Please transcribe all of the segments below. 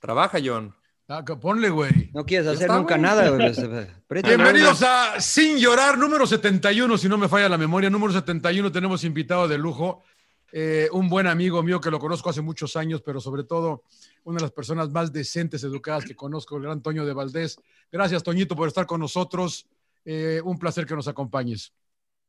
Trabaja, John. Ah, ponle, güey. No quieres hacer está, nunca güey. nada, güey. Apriétale, Bienvenidos güey. a Sin Llorar, número 71, si no me falla la memoria. Número 71 tenemos invitado de lujo, eh, un buen amigo mío que lo conozco hace muchos años, pero sobre todo una de las personas más decentes, educadas que conozco, el gran Toño de Valdés. Gracias, Toñito, por estar con nosotros. Eh, un placer que nos acompañes.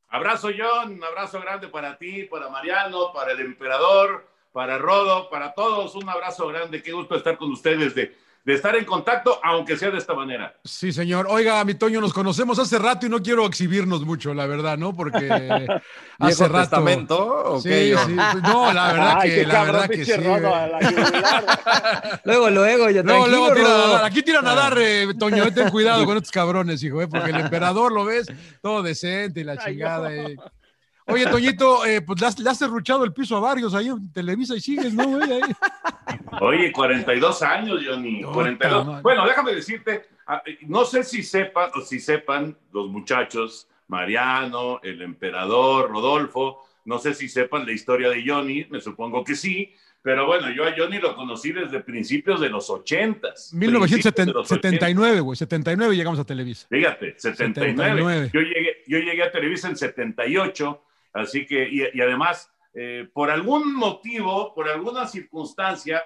Abrazo, John, un abrazo grande para ti, para Mariano, para el emperador, para Rodo, para todos. Un abrazo grande. Qué gusto estar con ustedes, de, de estar en contacto, aunque sea de esta manera. Sí, señor. Oiga, mi Toño, nos conocemos hace rato y no quiero exhibirnos mucho, la verdad, ¿no? Porque hace ¿Viejo rato. testamento? ¿o Sí, qué, sí. No, la verdad Ay, que, qué la cabrón, verdad que sí. Rodo, güey. a la yugular. Luego, luego, yo Luego, luego tiran a Rodo. dar. Aquí tiran a dar, eh, Toño, eh, ten cuidado con estos cabrones, hijo, eh, porque el emperador lo ves todo decente y la Ay, chingada. no. eh. Oye, Toñito, eh, pues le has, le has derruchado el piso a varios ahí en Televisa y sigues, ¿no, güey? Ahí. Oye, 42 años, Johnny. No, 42. madre. Bueno, déjame decirte, ah, eh, no sé si sepan o si sepan los muchachos, Mariano, el emperador, Rodolfo, no sé si sepan la historia de Johnny, me supongo que sí, pero bueno, yo a Johnny lo conocí desde principios de los 80s. 1979, güey, 79 llegamos a Televisa. Fíjate, 79. 79. Yo, llegué, yo llegué a Televisa en 78, así que, y, y además, eh, por algún motivo, por alguna circunstancia,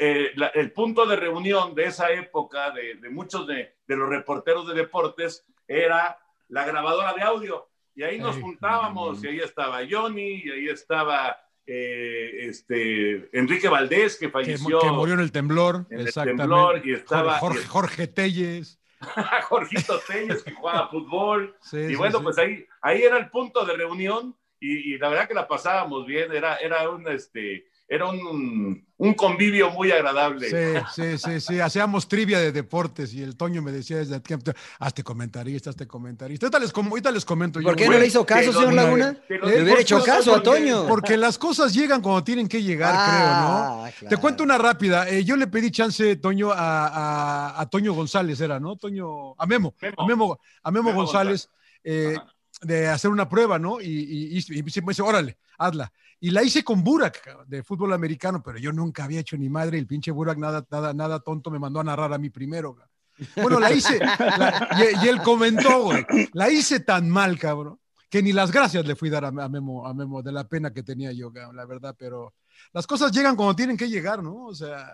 eh, la- el punto de reunión de esa época de, de muchos de, de los reporteros de deportes era la grabadora de audio. Y ahí nos juntábamos, y ahí estaba Johnny, y ahí estaba eh, este, Enrique Valdés, que falleció que murió en el temblor, en el exactamente. temblor, y estaba Jorge, Jorge Telles. Jorgito Telles, que jugaba fútbol. Sí, Y bueno, sí. pues ahí, ahí era el punto de reunión y, y la verdad que la pasábamos bien, era, era, un, este, era un, un convivio muy agradable. Sí, sí, sí, sí. Hacíamos trivia de deportes y el Toño me decía desde tiempo, hazte comentarista, hazte comentarista. Ahorita les, ahorita les comento yo. ¿Por qué güey, no le hizo caso, señor Laguna? Le hubiera hecho caso a Toño. Porque las cosas llegan cuando tienen que llegar, creo, ¿no? Ah, Te cuento una rápida. Eh, yo le pedí chance, Toño, a, a- a Toño González, era, ¿no? Toño, a Memo, Memo. a Memo, a Memo Memo González, eh, de hacer una prueba, ¿no? Y, y, y- y me dice, órale, hazla. Y la hice con Burak, de fútbol americano, pero yo nunca había hecho ni madre. El pinche Burak, nada, nada, nada tonto, me mandó a narrar a mí primero. cabrón. Bueno, la hice, la- y, y él comentó, güey, la hice tan mal, cabrón, que ni las gracias le fui a dar a, a Memo, a Memo de la pena que tenía yo, cabrón, la verdad, pero las cosas llegan cuando tienen que llegar, ¿no? O sea,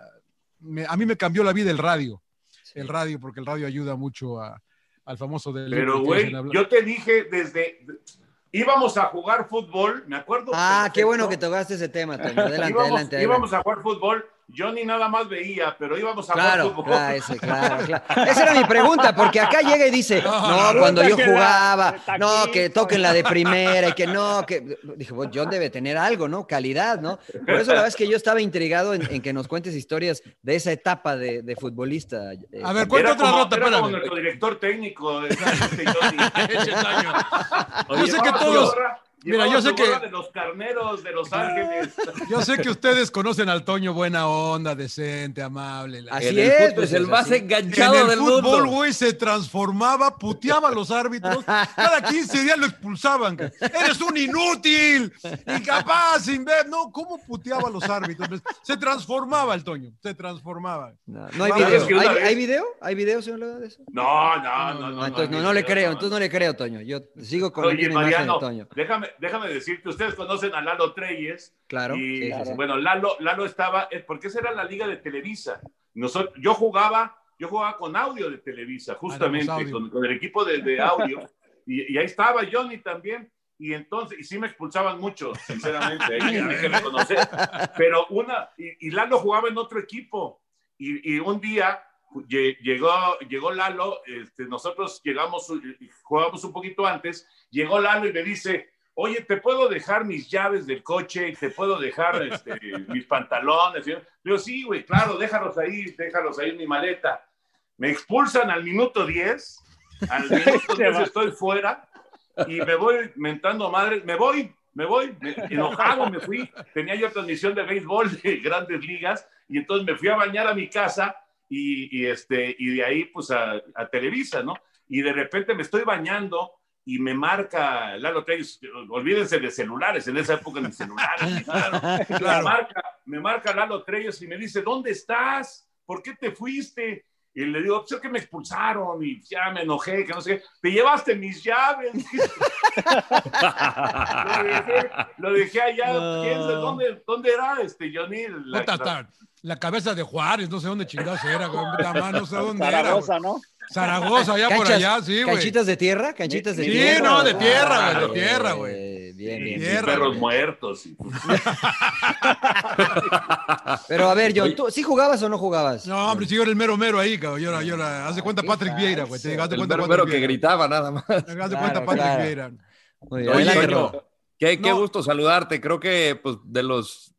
me- a mí me cambió la vida el radio, el radio, porque el radio ayuda mucho a- al famoso del. Pero, güey, yo te dije desde... Íbamos a jugar fútbol, me acuerdo. Ah, qué bueno que tocaste ese tema, Toño. Adelante, íbamos, adelante. íbamos a jugar fútbol. Johnny nada más veía, pero íbamos a Claro, jugar fútbol. claro, ese, claro, claro. Esa era mi pregunta, porque acá llega y dice, no, no, cuando yo la- jugaba, de no, que toquen la de primera y que no, que... Dije, pues John debe tener algo, ¿no? Calidad, ¿no? Por eso la verdad es que yo estaba intrigado en, en que nos cuentes historias de esa etapa de, de futbolista. eh, A ver, cuenta Era otra como, nota, era como espérame. nuestro director técnico. este Johnny. Ese Toño. Oye, Yo sé que todos- Mira, yo sé que- de los carneros de Los Ángeles. Yo sé que ustedes conocen al Toño buena onda, decente, amable. la- Así es, fútbol pues, es el más así. enganchado en el del fútbol, mundo. güey, se transformaba, puteaba a los árbitros. Cada 15 días lo expulsaban. Eres un inútil, incapaz, sin ver. No, ¿cómo puteaba a los árbitros? Pues, Se transformaba el Toño, se transformaba. No, no hay video. es que una ¿Hay, vez- hay video? ¿Hay video, señor Laguna, de eso? No, no, no, no. No, entonces no, no, no le creo, no. entonces no le creo, Toño. Yo sigo con la Oye, imagen Mariano, de Toño. déjame, déjame decirte, ustedes conocen a Lalo Treyes. Claro. Y sí, sí. bueno, Lalo, Lalo estaba, eh, porque esa era la liga de Televisa. Nosotros, yo jugaba, yo jugaba con audio de Televisa, justamente, audio. con, con el equipo de, de audio. y, y ahí estaba Johnny también. Y entonces, y sí me expulsaban mucho, sinceramente, hay, que- reconocer. Pero una, y, y Lalo jugaba en otro equipo. Y, y un día lle- llegó, llegó Lalo, este, nosotros llegamos, y jugábamos un poquito antes, llegó Lalo y me dice, oye, ¿te puedo dejar mis llaves del coche? ¿Te puedo dejar este, mis pantalones? Yo digo, sí, güey, claro, déjalos ahí, déjalos ahí en mi maleta. Me expulsan al minuto 10, al minuto 10 estoy fuera y me voy mentando madre, me voy, me voy, me- enojado me fui. Tenía yo transmisión de béisbol de grandes ligas y entonces me fui a bañar a mi casa y, y, este, y de ahí pues a, a Televisa, ¿no? Y de repente me estoy bañando y me marca Lalo Treyes, olvídense de celulares, en esa época ni celulares, ¿no? Me, marca, me marca Lalo Treyes y me dice, ¿dónde estás? ¿por qué te fuiste? Y le digo, pues es que me expulsaron y ya me enojé, que no sé qué. Te llevaste mis llaves. lo, dejé, lo, dejé, allá. No. ¿Dónde, ¿Dónde era este Johnny? La, la, la, cabeza de Juárez, no sé dónde chingados era, güey. no sé dónde Zaragoza, era. ¿no? Zaragoza, allá por allá, sí, güey. ¿Canchitas de tierra? ¿Canchitas de sí, tierra? Sí, no, de tierra, güey, de tierra, güey. Eh, bien, bien. Y bien. perros muertos. Pero a ver, John, ¿tú sí jugabas o no jugabas? No, hombre, si yo era el mero mero ahí, cabrón. Yo era, yo era, haz de cuenta Patrick Vieira, güey. Te das de El cuenta mero Patrick mero que gritaba nada más. Te das de cuenta Claro, Patrick claro. Vieira. Oye, Ro. qué, qué No. gusto saludarte. Creo que pues, de los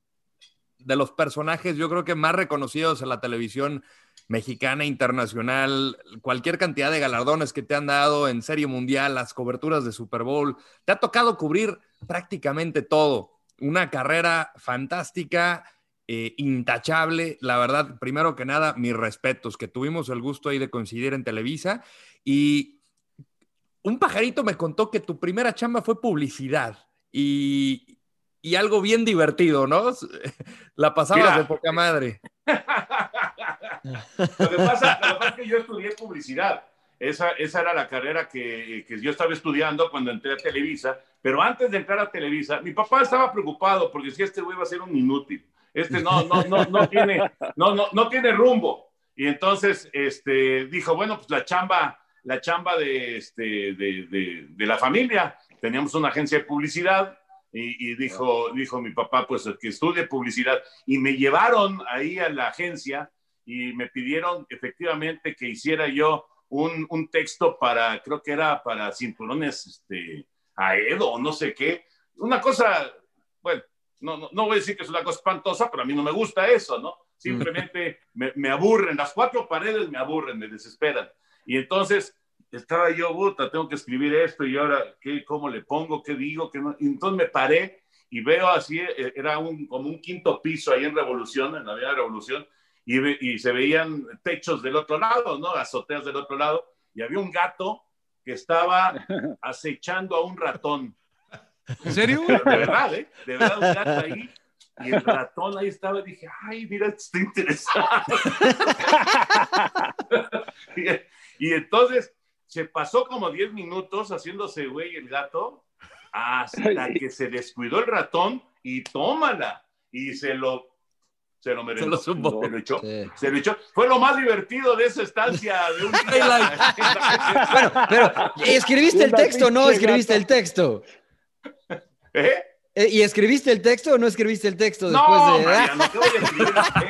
de los personajes, yo creo que más reconocidos en la televisión mexicana, internacional, cualquier cantidad de galardones que te han dado en Serie Mundial, las coberturas de Super Bowl, te ha tocado cubrir prácticamente todo. Una carrera fantástica, eh, intachable. La verdad, primero que nada, mis respetos, que tuvimos el gusto ahí de coincidir en Televisa. Y un pajarito me contó que tu primera chamba fue publicidad y, y algo bien divertido, ¿no? La pasabas de poca madre. Lo que, pasa, lo que pasa es que yo estudié publicidad. Esa, esa era la carrera que, que yo estaba estudiando cuando entré a Televisa. Pero antes de entrar a Televisa, mi papá estaba preocupado porque si este güey va a ser un inútil. Este no, no, no, no, tiene, no, no, no tiene rumbo. Y entonces este, dijo, bueno, pues la chamba, la chamba de, este, de, de, de la familia. Teníamos una agencia de publicidad y, y dijo, dijo mi papá, pues que estudie publicidad. Y me llevaron ahí a la agencia y me pidieron efectivamente que hiciera yo un, un texto para, creo que era para cinturones este, a Edo o no sé qué. Una cosa, bueno, no, no, no voy a decir que es una cosa espantosa, pero a mí no me gusta eso, ¿no? Simplemente me, me aburren, las cuatro paredes me aburren, me desesperan. Y entonces estaba yo, puta, tengo que escribir esto y ahora, ¿qué, ¿cómo le pongo? ¿Qué digo? ¿Qué no? Y entonces me paré y veo así, eh, era un, como un quinto piso ahí en Revolución, en la Avenida Revolución, y, ve- y se veían techos del otro lado, ¿no? Azoteas del otro lado, y había un gato que estaba acechando a un ratón. ¿En serio? Pero de verdad, ¿eh? De verdad, un gato ahí. Y el ratón ahí estaba, y dije, ay, mira, está interesante. y, y entonces se pasó como 10 minutos haciéndose güey el gato hasta que se descuidó el ratón y tómala. Y se lo, se lo merendó. Se lo. Se lo echó. Sí. Se lo echó. Fue lo más divertido de esa estancia de un día. Bueno, pero ¿escribiste el texto o no escribiste el texto? ¿Eh? Eh, ¿Y escribiste el texto o no escribiste el texto después No, de.? Mariano, ¿qué voy a escribir el texto?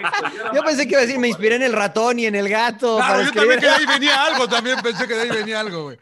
era Yo pensé que iba a decir, me inspiré en el ratón y en el gato. para Claro, yo escribir. también que de ahí venía algo, también pensé que de ahí venía algo, güey.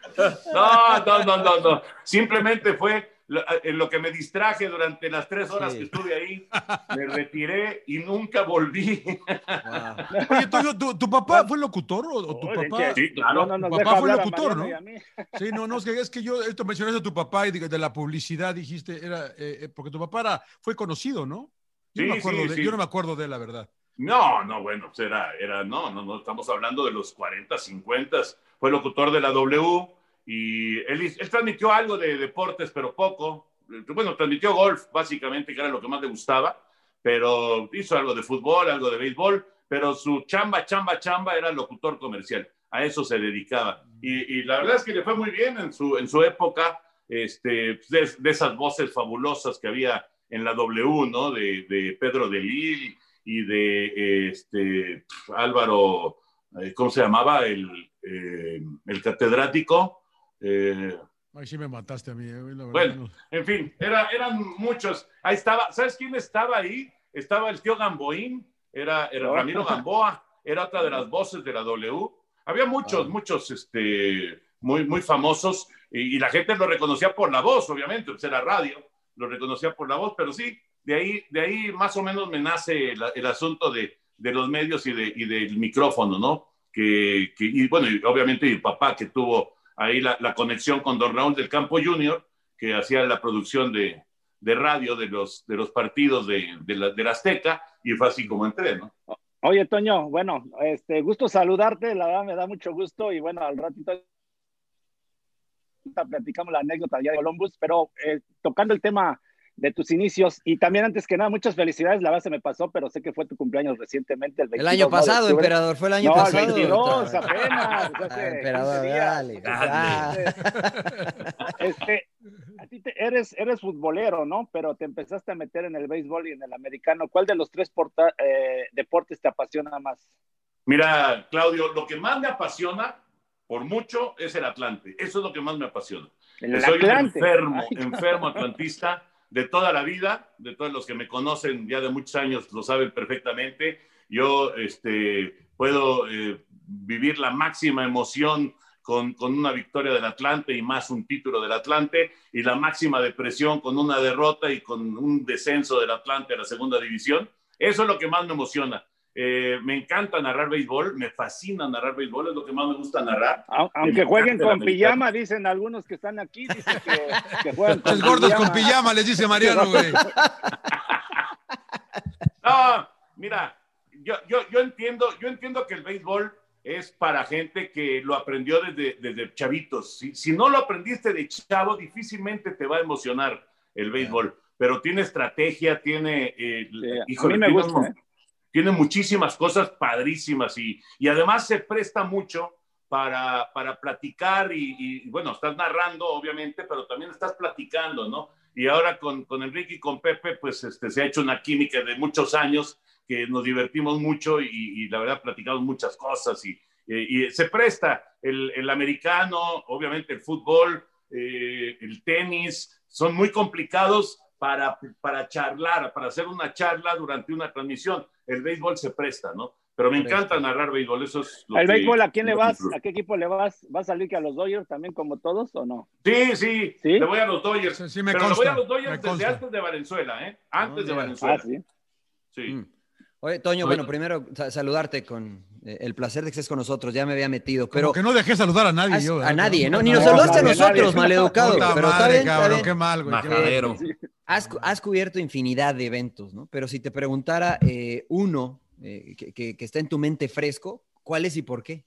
No, no, no, no, no. Simplemente fue lo, en lo que me distraje durante las tres horas Sí. que estuve ahí. Me retiré y nunca volví. Wow. Oye, Toño, ¿tu, tu papá fue locutor o, o tu Oye, papá? che, Sí, claro. No, no, Tu papá fue locutor, ¿no? Sí, no, no, es que, es que yo, esto mencionaste a tu papá y de, de la publicidad dijiste, era, eh, eh, porque tu papá era, fue conocido, ¿no? Yo, Sí, no me acuerdo sí, de, sí. yo no me acuerdo de él, la verdad. No, no, bueno, pues era, era, no, no, no, estamos hablando de los 40, 50. Fue locutor de la W y él, transmitió algo de deportes, pero poco. Bueno, transmitió golf, básicamente, que era lo que más le gustaba, pero hizo algo de fútbol, algo de béisbol, pero su chamba, chamba, chamba era locutor comercial. A eso se dedicaba. Y, la verdad es que le fue muy bien en su, en su época, este, de, esas voces fabulosas que había en la W, ¿no? De, de Pedro de Lille y de este, Álvaro, eh, ¿cómo se llamaba? El, eh, el catedrático. Eh, Ay, sí me mataste a mí. eh, la verdad, Bueno. no. en fin, era, eran muchos. Ahí estaba, ¿sabes quién estaba ahí? Estaba el tío Gamboín, era, era. Ramiro Gamboa, era otra de las voces de la W. Había muchos, Ah. muchos este, muy, muy famosos y, y la gente lo reconocía por la voz, obviamente, pues era radio, lo reconocía por la voz, pero sí, de ahí, de ahí más o menos me nace el, el asunto de, de los medios y, de, y del micrófono, ¿no? Que, que- y bueno, y obviamente mi papá que tuvo ahí la, conexión con Don Raúl del Campo Junior, que hacía la producción de, de radio de los, de los partidos de, de la Azteca, y fue así como entré, ¿no? Oye, Toño, bueno, este, gusto saludarte, la verdad me da mucho gusto y bueno, al ratito platicamos la anécdota ya de Columbus, pero eh, tocando el tema de tus inicios. Y también, antes que nada, muchas felicidades. La base me pasó, pero sé que fue tu cumpleaños recientemente, el 22, El año pasado, emperador, fue el año No, el pasado. 22 apenas. o sea, Ah, emperador, 15 días. dale. Ah. Este, a ti te- eres, eres futbolero, ¿no? Pero te empezaste a meter en el béisbol y en el americano. ¿Cuál de los tres porta- eh, deportes te apasiona más? Mira, Claudio, lo que más me apasiona, por mucho, es el Atlante. Eso es lo que más me apasiona. El Soy un Atlante. enfermo, Ay, enfermo atlantista de toda la vida, de todos los que me conocen ya de muchos años lo saben perfectamente. Yo este, puedo eh, vivir la máxima emoción con, con una victoria del Atlante y más un título del Atlante y la máxima depresión con una derrota y con un descenso del Atlante a la segunda división. Eso es lo que más me emociona. Eh, me encanta narrar béisbol, me fascina narrar béisbol, es lo que más me gusta narrar. au- Aunque jueguen con americano. pijama, dicen algunos que están aquí, dicen que, que juegan con Los gordos con pijama, les dice Mariano, güey. No, mira, yo, yo, yo, entiendo, yo entiendo que el béisbol es para gente que lo aprendió desde, desde chavitos. Si, si no lo aprendiste de chavo, difícilmente te va a emocionar el béisbol. Pero tiene estrategia, tiene... eh, Sí, a mí me gusta. ¿Eh? tiene muchísimas cosas padrísimas y, y además se presta mucho para, para platicar y, y, bueno, estás narrando obviamente, pero también estás platicando, ¿no? Y ahora con, con Enrique y con Pepe, pues este, se ha hecho una química de muchos años que nos divertimos mucho y, y la verdad platicamos muchas cosas y, y- y se presta el, el americano, obviamente el fútbol, eh, el tenis, son muy complicados para, para charlar, para hacer una charla durante una transmisión. El béisbol se presta, ¿no? Pero me encanta narrar béisbol, eso es lo ¿El que- béisbol a quién le vas? ¿A qué equipo le vas? ¿Vas a salir que a los Dodgers también como todos o no? Sí, sí, ¿Sí? le voy a los Dodgers. Sí, sí me pero le voy a los Dodgers desde consta. antes de Valenzuela, ¿eh? Antes Ah, de mira. Valenzuela. Ah, sí. Sí. Mm. Oye, Toño, Oye. bueno, primero sa- saludarte con eh, el placer de que estés con nosotros. Ya me había metido, Pero pero que no dejé saludar a nadie. has- yo, a nadie, ¿no? Ni nos saludaste a nosotros, maleducado. Puta Pero está madre, bien, está bien. qué mal, güey. Majadero. Has, has cubierto infinidad de eventos, ¿no? Pero si te preguntara eh, uno eh, que, que- que está en tu mente fresco, ¿cuál es y por qué?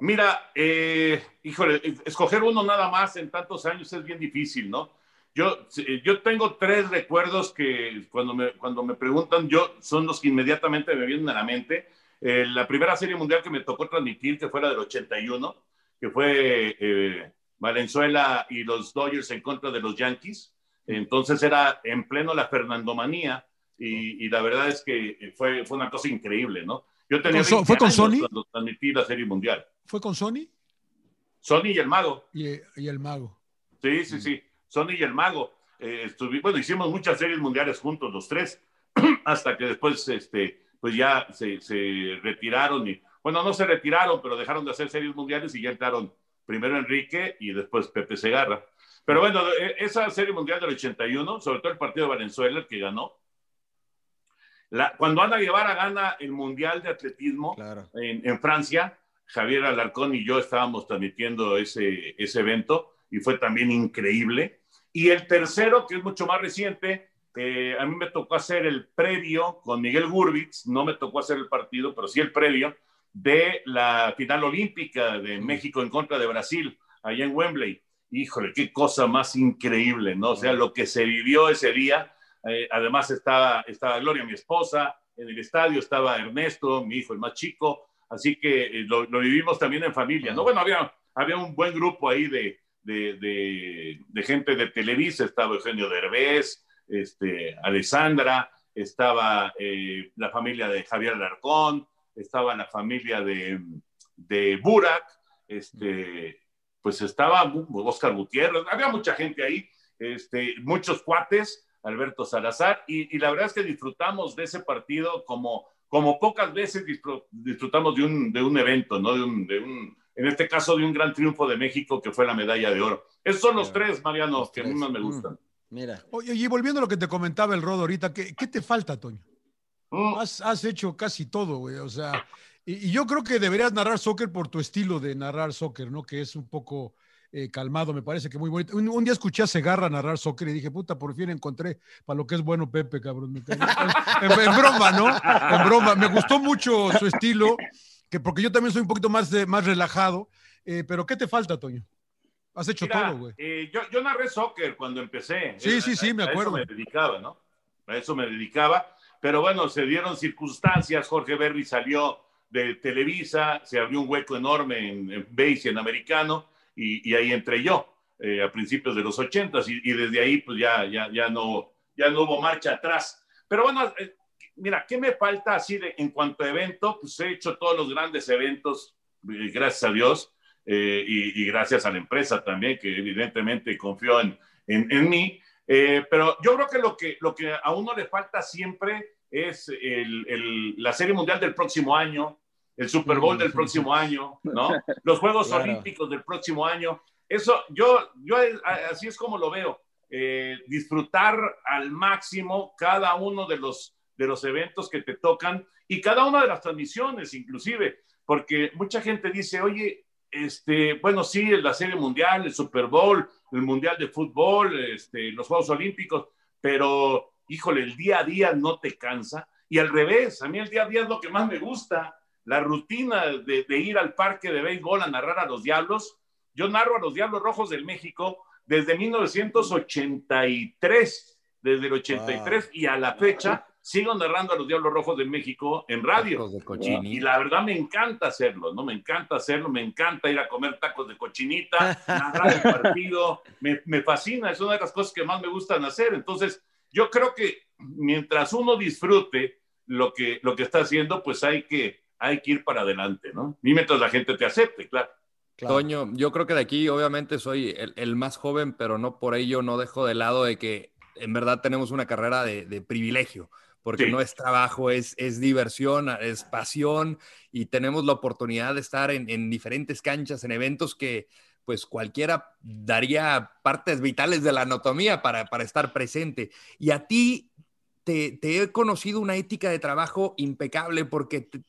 Mira, eh, híjole, escoger uno nada más en tantos años es bien difícil, ¿no? Yo, eh, yo tengo tres recuerdos que cuando me, cuando me preguntan, yo son los que inmediatamente me vienen a la mente. Eh, la primera serie mundial que me tocó transmitir, que fue la del 81, que fue eh, Valenzuela y los Dodgers en contra de los Yankees. Entonces era en pleno la Fernandomanía y, y la verdad es que fue, fue una cosa increíble, ¿no? Yo tenía ¿Con So- 20 fue con Sony? cuando transmití la serie mundial. ¿Fue con Sony Sony y el mago. y, y el mago? Sí, sí, sí. Sony y el mago. Eh, bueno, hicimos muchas series mundiales juntos, los tres, hasta que después, este, pues ya se, se retiraron y, bueno, no se retiraron, pero dejaron de hacer series mundiales y ya entraron primero Enrique y después Pepe Segarra. Pero bueno, eh, esa serie mundial del 81, sobre todo el partido de Valenzuela, el que ganó, la- cuando Ana Guevara gana el Mundial de Atletismo, Claro. en, en Francia, Javier Alarcón y yo estábamos transmitiendo ese, ese evento y fue también increíble. Y el tercero, que es mucho más reciente, eh, a mí me tocó hacer el previo con Miguel Gurbitz, no me tocó hacer el partido, pero sí el previo de la final olímpica de México en contra de Brasil, allá en Wembley. Híjole, qué cosa más increíble, ¿no? O sea, lo que se vivió ese día, eh, además estaba, estaba Gloria, mi esposa, en el estadio estaba Ernesto, mi hijo, el más chico, así que eh, lo, lo vivimos también en familia, ¿no? Bueno, había, había un buen grupo ahí de, de, de, de gente de Televisa, estaba Eugenio Derbez, este, Alessandra, estaba eh, la familia de Javier Alarcón, estaba la familia de, de Burak, este, pues estaba Oscar Gutiérrez, había mucha gente ahí, este, muchos cuates, Alberto Salazar, y, y, la verdad es que disfrutamos de ese partido como, como pocas veces disfrutamos de un, de un evento, ¿no? De un, de un, en este caso de un gran triunfo de México que fue la medalla de oro. Esos son los tres, Mariano, los que tres. a mí más me gustan. Mm. Mira. Oye, y volviendo a lo que te comentaba el Rodo ahorita, ¿qué, qué te falta, Toño? Mm. Has, has, hecho casi todo, güey. O sea, y, y, yo creo que deberías narrar soccer por tu estilo de narrar soccer, ¿no? Que es un poco eh, calmado, me parece que muy bonito. Un, un, día escuché a Segarra narrar soccer y dije, puta, por fin encontré para lo que es bueno Pepe, cabrón. en, en, broma, ¿no? En broma. Me gustó mucho su estilo, que porque yo también soy un poquito más, de, más relajado. Eh, pero ¿qué te falta, Toño? Has hecho Mira, todo, güey. eh, yo, yo narré soccer cuando empecé. Sí, sí, sí, a- me a acuerdo. eso me dedicaba, ¿no? A eso me dedicaba. Pero bueno, se dieron circunstancias. Jorge Berry salió de Televisa, se abrió un hueco enorme en, en base en americano, y, y ahí entré yo eh, a principios de los ochentas, y, y desde ahí pues ya, ya, ya, no, ya no hubo marcha atrás. Pero bueno, eh, mira, ¿qué me falta así de, en cuanto a evento? Pues he hecho todos los grandes eventos, eh, gracias a Dios, y, gracias a la empresa también, que evidentemente confió en, en, en mí. Pero yo creo que lo, que lo que a uno le falta siempre es el, la Serie Mundial del próximo año, el Super Bowl del próximo año, ¿no? Los Juegos Claro. Olímpicos del próximo año. Eso, yo, yo así es como lo veo. Eh, disfrutar al máximo cada uno de los, de los eventos que te tocan y cada una de las transmisiones, inclusive, porque mucha gente dice, oye, este, bueno, sí, la Serie Mundial, el Super Bowl, el Mundial de Fútbol, este, los Juegos Olímpicos, pero, híjole, el día a día no te cansa. Y al revés, a mí el día a día es lo que más me gusta, la rutina de, de ir al parque de béisbol a narrar a los Diablos. Yo narro a los Diablos Rojos del México desde 1983, desde el 83 y a la fecha sigo narrando a los Diablos Rojos del México en radio. De Y, cochinita. y la verdad me encanta hacerlo, ¿no? Me encanta hacerlo, me encanta ir a comer tacos de cochinita, narrar el partido, me, me fascina, es una de las cosas que más me gustan hacer. Entonces, yo creo que mientras uno disfrute lo que, lo que está haciendo, pues hay que, hay que ir para adelante, ¿no? Y mientras la gente te acepte, claro. Claro. Toño, yo creo que de aquí obviamente soy el, el más joven, pero no por ello no dejo de lado de que en verdad tenemos una carrera de, de privilegio, porque Sí. no es trabajo, es, es diversión, es pasión y tenemos la oportunidad de estar en, en diferentes canchas, en eventos que pues cualquiera daría partes vitales de la anatomía para, para estar presente. Y a ti te, te he conocido una ética de trabajo impecable porque te-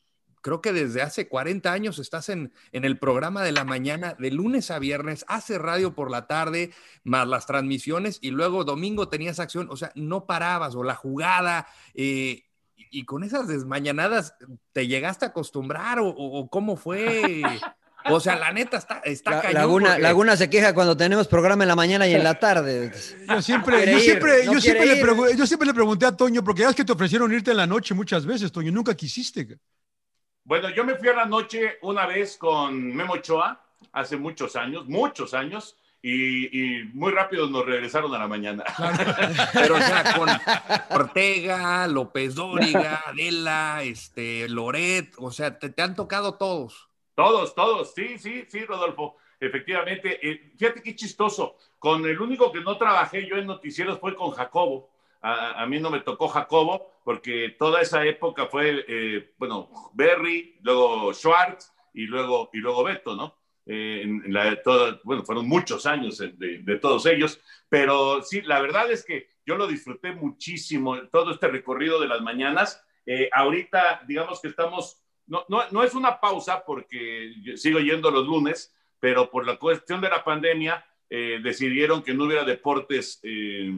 creo que desde hace 40 años estás en, en el programa de la mañana, de lunes a viernes, hace radio por la tarde, más las transmisiones, y luego domingo tenías acción, o sea, no parabas, o la jugada, eh, y con esas desmañanadas, ¿te llegaste a acostumbrar o, cómo fue? O sea, la neta está, está La- cañón Laguna, porque- Laguna se queja cuando tenemos programa en la mañana y en la tarde. Yo siempre, yo ir, siempre, no yo siempre, le yo siempre le pregunté a Toño, porque ya es que te ofrecieron irte en la noche muchas veces, Toño, nunca quisiste. Bueno, yo me fui a la noche una vez con Memo Ochoa, hace muchos años, muchos años, y, y muy rápido nos regresaron a la mañana. Pero, o sea, con Ortega, López Dóriga, Adela, este, Loret, o sea, te, te han tocado todos. Todos, todos, sí, sí, sí, Rodolfo. Efectivamente, Eh, fíjate qué chistoso. Con el único que no trabajé yo en noticieros fue con Jacobo. A, a mí no me tocó Jacobo porque toda esa época fue, eh, bueno, Berry, luego Schwartz y luego, y luego Beto, ¿no? Eh, en, la, toda- bueno, fueron muchos años de, de todos ellos, pero sí, la verdad es que yo lo disfruté muchísimo, todo este recorrido de las mañanas. Eh, ahorita, digamos que estamos no, no, no, es una pausa porque sigo yendo los lunes, pero por la cuestión de la pandemia eh, decidieron que no hubiera deportes eh,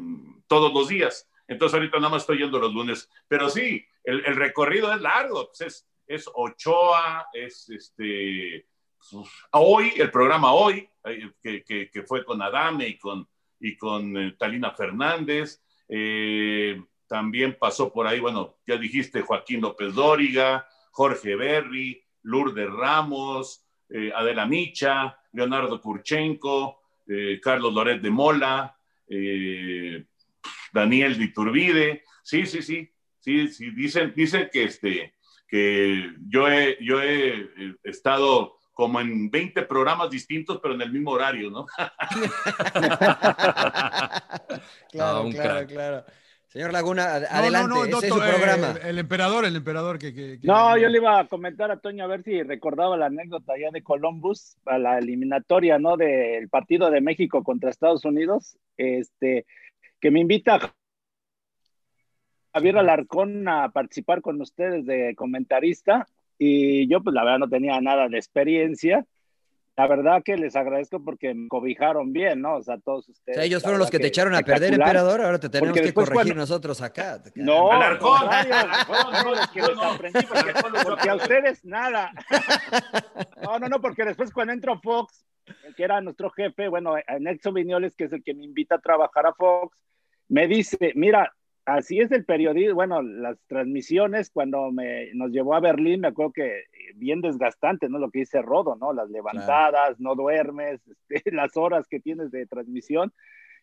todos los días. Entonces ahorita nada más estoy yendo los lunes. Pero sí, el, recorrido es largo. Pues es, Ochoa, es este... Hoy, el programa Hoy, eh, que, que, fue con Adame y con, y con eh, Talina Fernández. Eh, también pasó por ahí, bueno, ya dijiste Joaquín López Dóriga, Jorge Berry, Lourdes Ramos, Adela Micha, Leonardo Kurchenko, Carlos Loret de Mola, Daniel de Iturbide. Sí, sí, sí, sí, sí. Dicen, dicen que, este, que yo, he, yo he estado como en 20 programas distintos, pero en el mismo horario, ¿no? claro, claro, crack. claro. Señor Laguna, ad- adelante, no, no, no, ese es su eh, programa. El, el emperador, el emperador que... que- que- No, yo le iba a comentar a Toño a ver si recordaba la anécdota ya de Columbus, a la eliminatoria, ¿no? Del partido de México contra Estados Unidos, este, que me invita Javier Alarcón a participar con ustedes de comentarista y yo pues la verdad no tenía nada de experiencia. La verdad que les agradezco porque me cobijaron bien, ¿no? O sea, todos ustedes. O sea, ellos fueron los que te echaron a perder, emperador. Ahora te tenemos que corregir cuando- nosotros acá. No, Alarcón, al contrario, Alarcón, no, no, es que yo les no. aprendí porque, porque a ustedes nada. No, no, no, porque después cuando entro a Fox, el que era nuestro jefe, bueno, Nexo Viñoles, que es el que me invita a trabajar a Fox, me dice, mira, así es el periodismo, bueno, las transmisiones, cuando me, nos llevó a Berlín, me acuerdo que bien desgastante, ¿no? Lo que dice Rodo, ¿no? Las levantadas, no duermes, este, las horas que tienes de transmisión.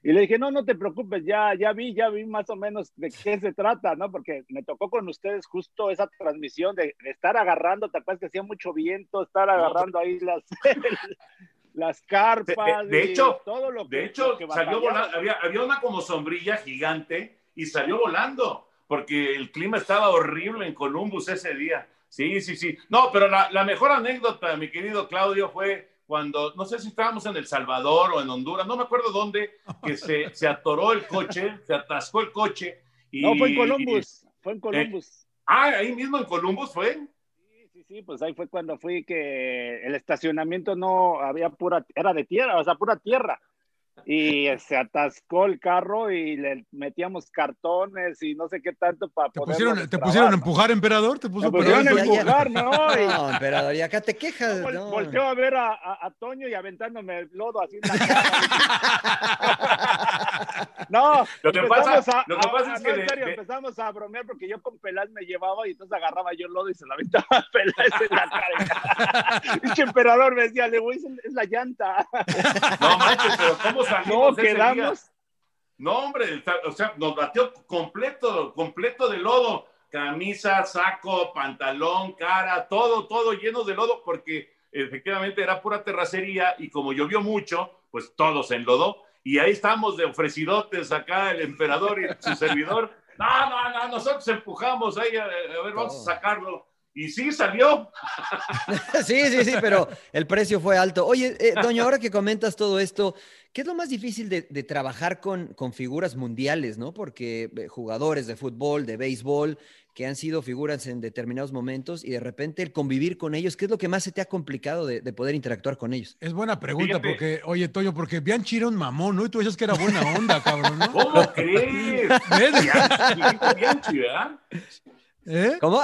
Y le dije, no, no te preocupes, ya, ya vi, ya vi más o menos de qué se trata, ¿no? Porque me tocó con ustedes justo esa transmisión de, estar agarrando, te acuerdas que hacía mucho viento, estar agarrando ahí las, las carpas. De, hecho, todo lo que, de hecho salió volando, había, había una como sombrilla gigante y salió volando, porque el clima estaba horrible en Columbus ese día. Sí, sí, sí. No, pero la, la mejor anécdota, mi querido Claudio, fue cuando, no sé si estábamos en El Salvador o en Honduras, no me acuerdo dónde, que se, se atoró el coche, se atascó el coche. Y, no, fue en Columbus, fue en Columbus. Eh, ah, ahí mismo en Columbus fue. Sí, pues ahí fue cuando fui que el estacionamiento no había pura, era de tierra, o sea, pura tierra y se atascó el carro y le metíamos cartones y no sé qué tanto para ¿Te pusieron, ¿te pusieron a empujar, emperador? ¿Te puso pusieron a empujar, ¿no? no, emperador, y acá te quejas. No, Volteó a ver a, a, Toño y aventándome el lodo así en la no, lo que pasa, lo que pasa es que... en serio, empezamos a bromear porque yo con Peláez me llevaba y entonces agarraba yo el lodo y se la aventaba a Peláez en la cara. Dicho emperador me decía, le voy, es la llanta. no manches, pero ¿cómo no, quedamos. No, hombre, o sea, nos batió completo, completo de lodo. Camisa, saco, pantalón, cara, todo, todo lleno de lodo, porque efectivamente era pura terracería y como llovió mucho, pues todos en lodo. Y ahí estamos de ofrecidotes acá, el emperador y su servidor. No, no, no, nosotros empujamos ahí, a, ver, vamos a sacarlo. Y sí, salió. sí, sí, sí, pero el precio fue alto. Oye, eh, Doña, ahora que comentas todo esto, ¿qué es lo más difícil de, trabajar con, con, figuras mundiales, no? Porque eh, jugadores de fútbol, de béisbol, que han sido figuras en determinados momentos y de repente el convivir con ellos, ¿qué es lo que más se te ha complicado de, poder interactuar con ellos? Es buena pregunta, porque, oye, Toño, porque Bianchi era un mamón, ¿no? Y tú dices que era buena onda, cabrón, ¿no? ¿Cómo crees? Bianchi, ¿verdad? ¿Eh? ¿Cómo?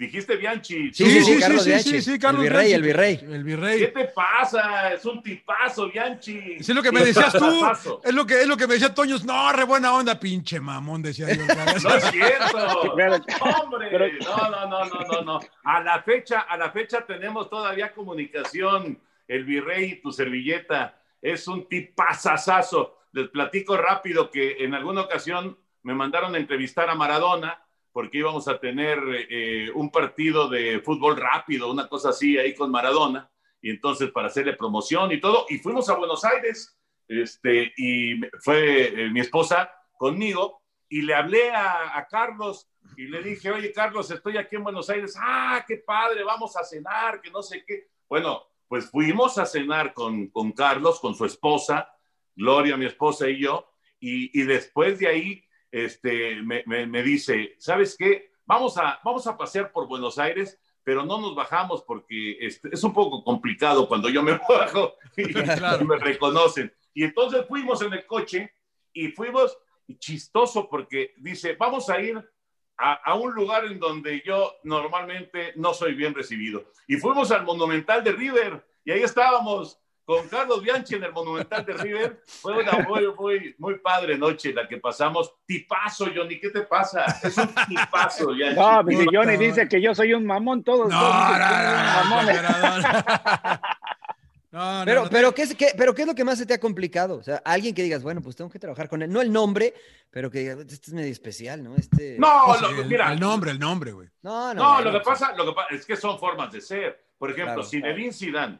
Dijiste Bianchi. Sí, sí, sí, Carlos sí, sí, sí, Carlos el virrey, el virrey. El virrey. ¿Qué te pasa? Es un tipazo, Bianchi. Es lo que me decías tú. Es lo que, es lo que me decía Toño. No, re buena onda, pinche mamón, decía yo. no es cierto. Hombre, no, no, no, no, no, no. A la fecha, a la fecha tenemos todavía comunicación. El virrey, tu servilleta, es un tipazazazo. Les platico rápido que en alguna ocasión me mandaron a entrevistar a Maradona porque íbamos a tener eh, un partido de fútbol rápido, una cosa así ahí con Maradona, y entonces para hacerle promoción y todo, y fuimos a Buenos Aires, este, y fue eh, mi esposa conmigo, y le hablé a, Carlos y le dije, oye Carlos, estoy aquí en Buenos Aires, ah, qué padre, vamos a cenar, que no sé qué. Bueno, pues fuimos a cenar con, con Carlos, con su esposa, Gloria, mi esposa y yo, y, y después de ahí este, me, me, dice, ¿sabes qué? Vamos a, vamos a pasear por Buenos Aires, pero no nos bajamos porque este, es un poco complicado cuando yo me bajo y, me reconocen. Y entonces fuimos en el coche y fuimos chistoso porque dice, vamos a ir a, a, un lugar en donde yo normalmente no soy bien recibido. Y fuimos al Monumental de River y ahí estábamos con Carlos Bianchi en el Monumental de River. Fue una muy, muy, muy padre noche la que pasamos. Tipazo, Johnny, ¿qué te pasa? Es un tipazo, Bianchi. No, mi Johnny dice que yo soy un mamón, todos, no, todos no, no, pero, pero, ¿qué es, qué, pero, ¿qué es lo que más se te ha complicado? O sea, alguien que digas, bueno, pues tengo que trabajar con él. No el nombre, pero que digas, este es medio especial, ¿no? Este... No, lo, mira. El nombre, el nombre, güey. No, no. No, lo, que pasa, lo que pasa es que son formas de ser. Por ejemplo, si Zinedine Zidane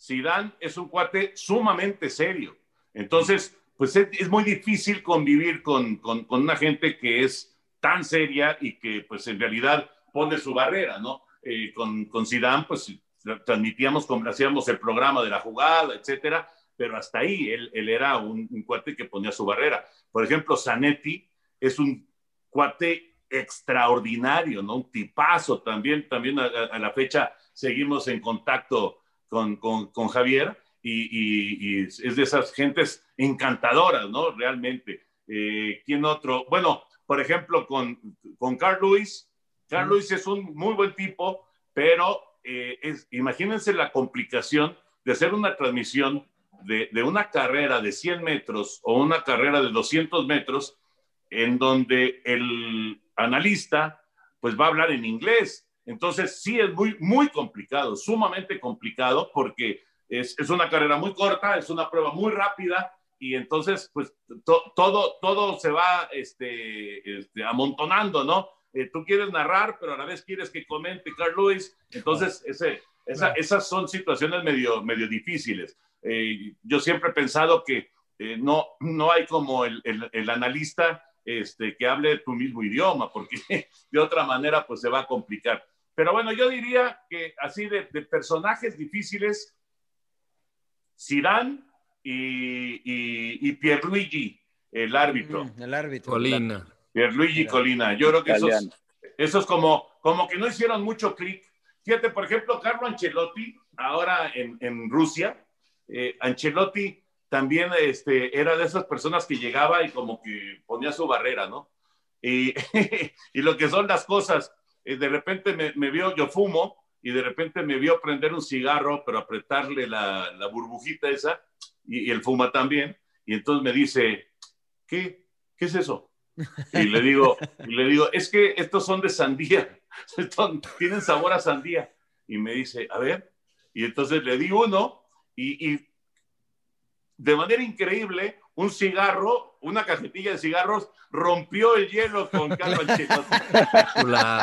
Zidane es un cuate sumamente serio. Entonces, pues es, muy difícil convivir con, con, una gente que es tan seria y que pues en realidad pone su barrera, ¿no? Eh, con, con Zidane, pues transmitíamos, hacíamos el programa de la jugada, etcétera, pero hasta ahí él, él era un, cuate que ponía su barrera. Por ejemplo, Zanetti es un cuate extraordinario, ¿no? Un tipazo también, también a la fecha seguimos en contacto con, con, Javier y, es de esas gentes encantadoras, ¿no? Realmente. Eh, ¿Quién otro? Bueno, por ejemplo, con, con Carl Lewis. Carl Lewis es un muy buen tipo, pero eh, es, imagínense la complicación de hacer una transmisión de, de, una carrera de 100 metros o una carrera de 200 metros en donde el analista pues va a hablar en inglés. Entonces sí es muy, muy complicado, sumamente complicado porque es, es una carrera muy corta, es una prueba muy rápida y entonces pues to, todo, todo se va este, este, amontonando, ¿no? Eh, tú quieres narrar, pero a la vez quieres que comente Carl Lewis. Entonces, ese, esa, esas son situaciones medio, medio difíciles. Eh, yo siempre he pensado que eh, no, no hay como el, el, el, analista este, que hable tu mismo idioma, porque de otra manera pues se va a complicar. Pero bueno, yo diría que así de, de personajes difíciles, Zidane y, y, y Pierluigi, el árbitro. Mm, el árbitro. Colina. Pierluigi Colina. Yo creo que esos, esos como, como que no hicieron mucho clic. Fíjate, por ejemplo, Carlo Ancelotti, ahora en, en Rusia, eh, Ancelotti también este, era de esas personas que llegaba y como que ponía su barrera, ¿no? Y, y lo que son las cosas, eh, de repente me, vio, yo fumo, y de repente me vio prender un cigarro, pero apretarle la, la burbujita esa, y, y, el fuma también, y entonces me dice, ¿qué? ¿Qué es eso? Y le digo, le digo, es que estos son de sandía, tienen sabor a sandía. Y me dice, a ver, y entonces le di uno, y de manera increíble, un cigarro, una cajetilla de cigarros, rompió el hielo con Carlo Ancelotti.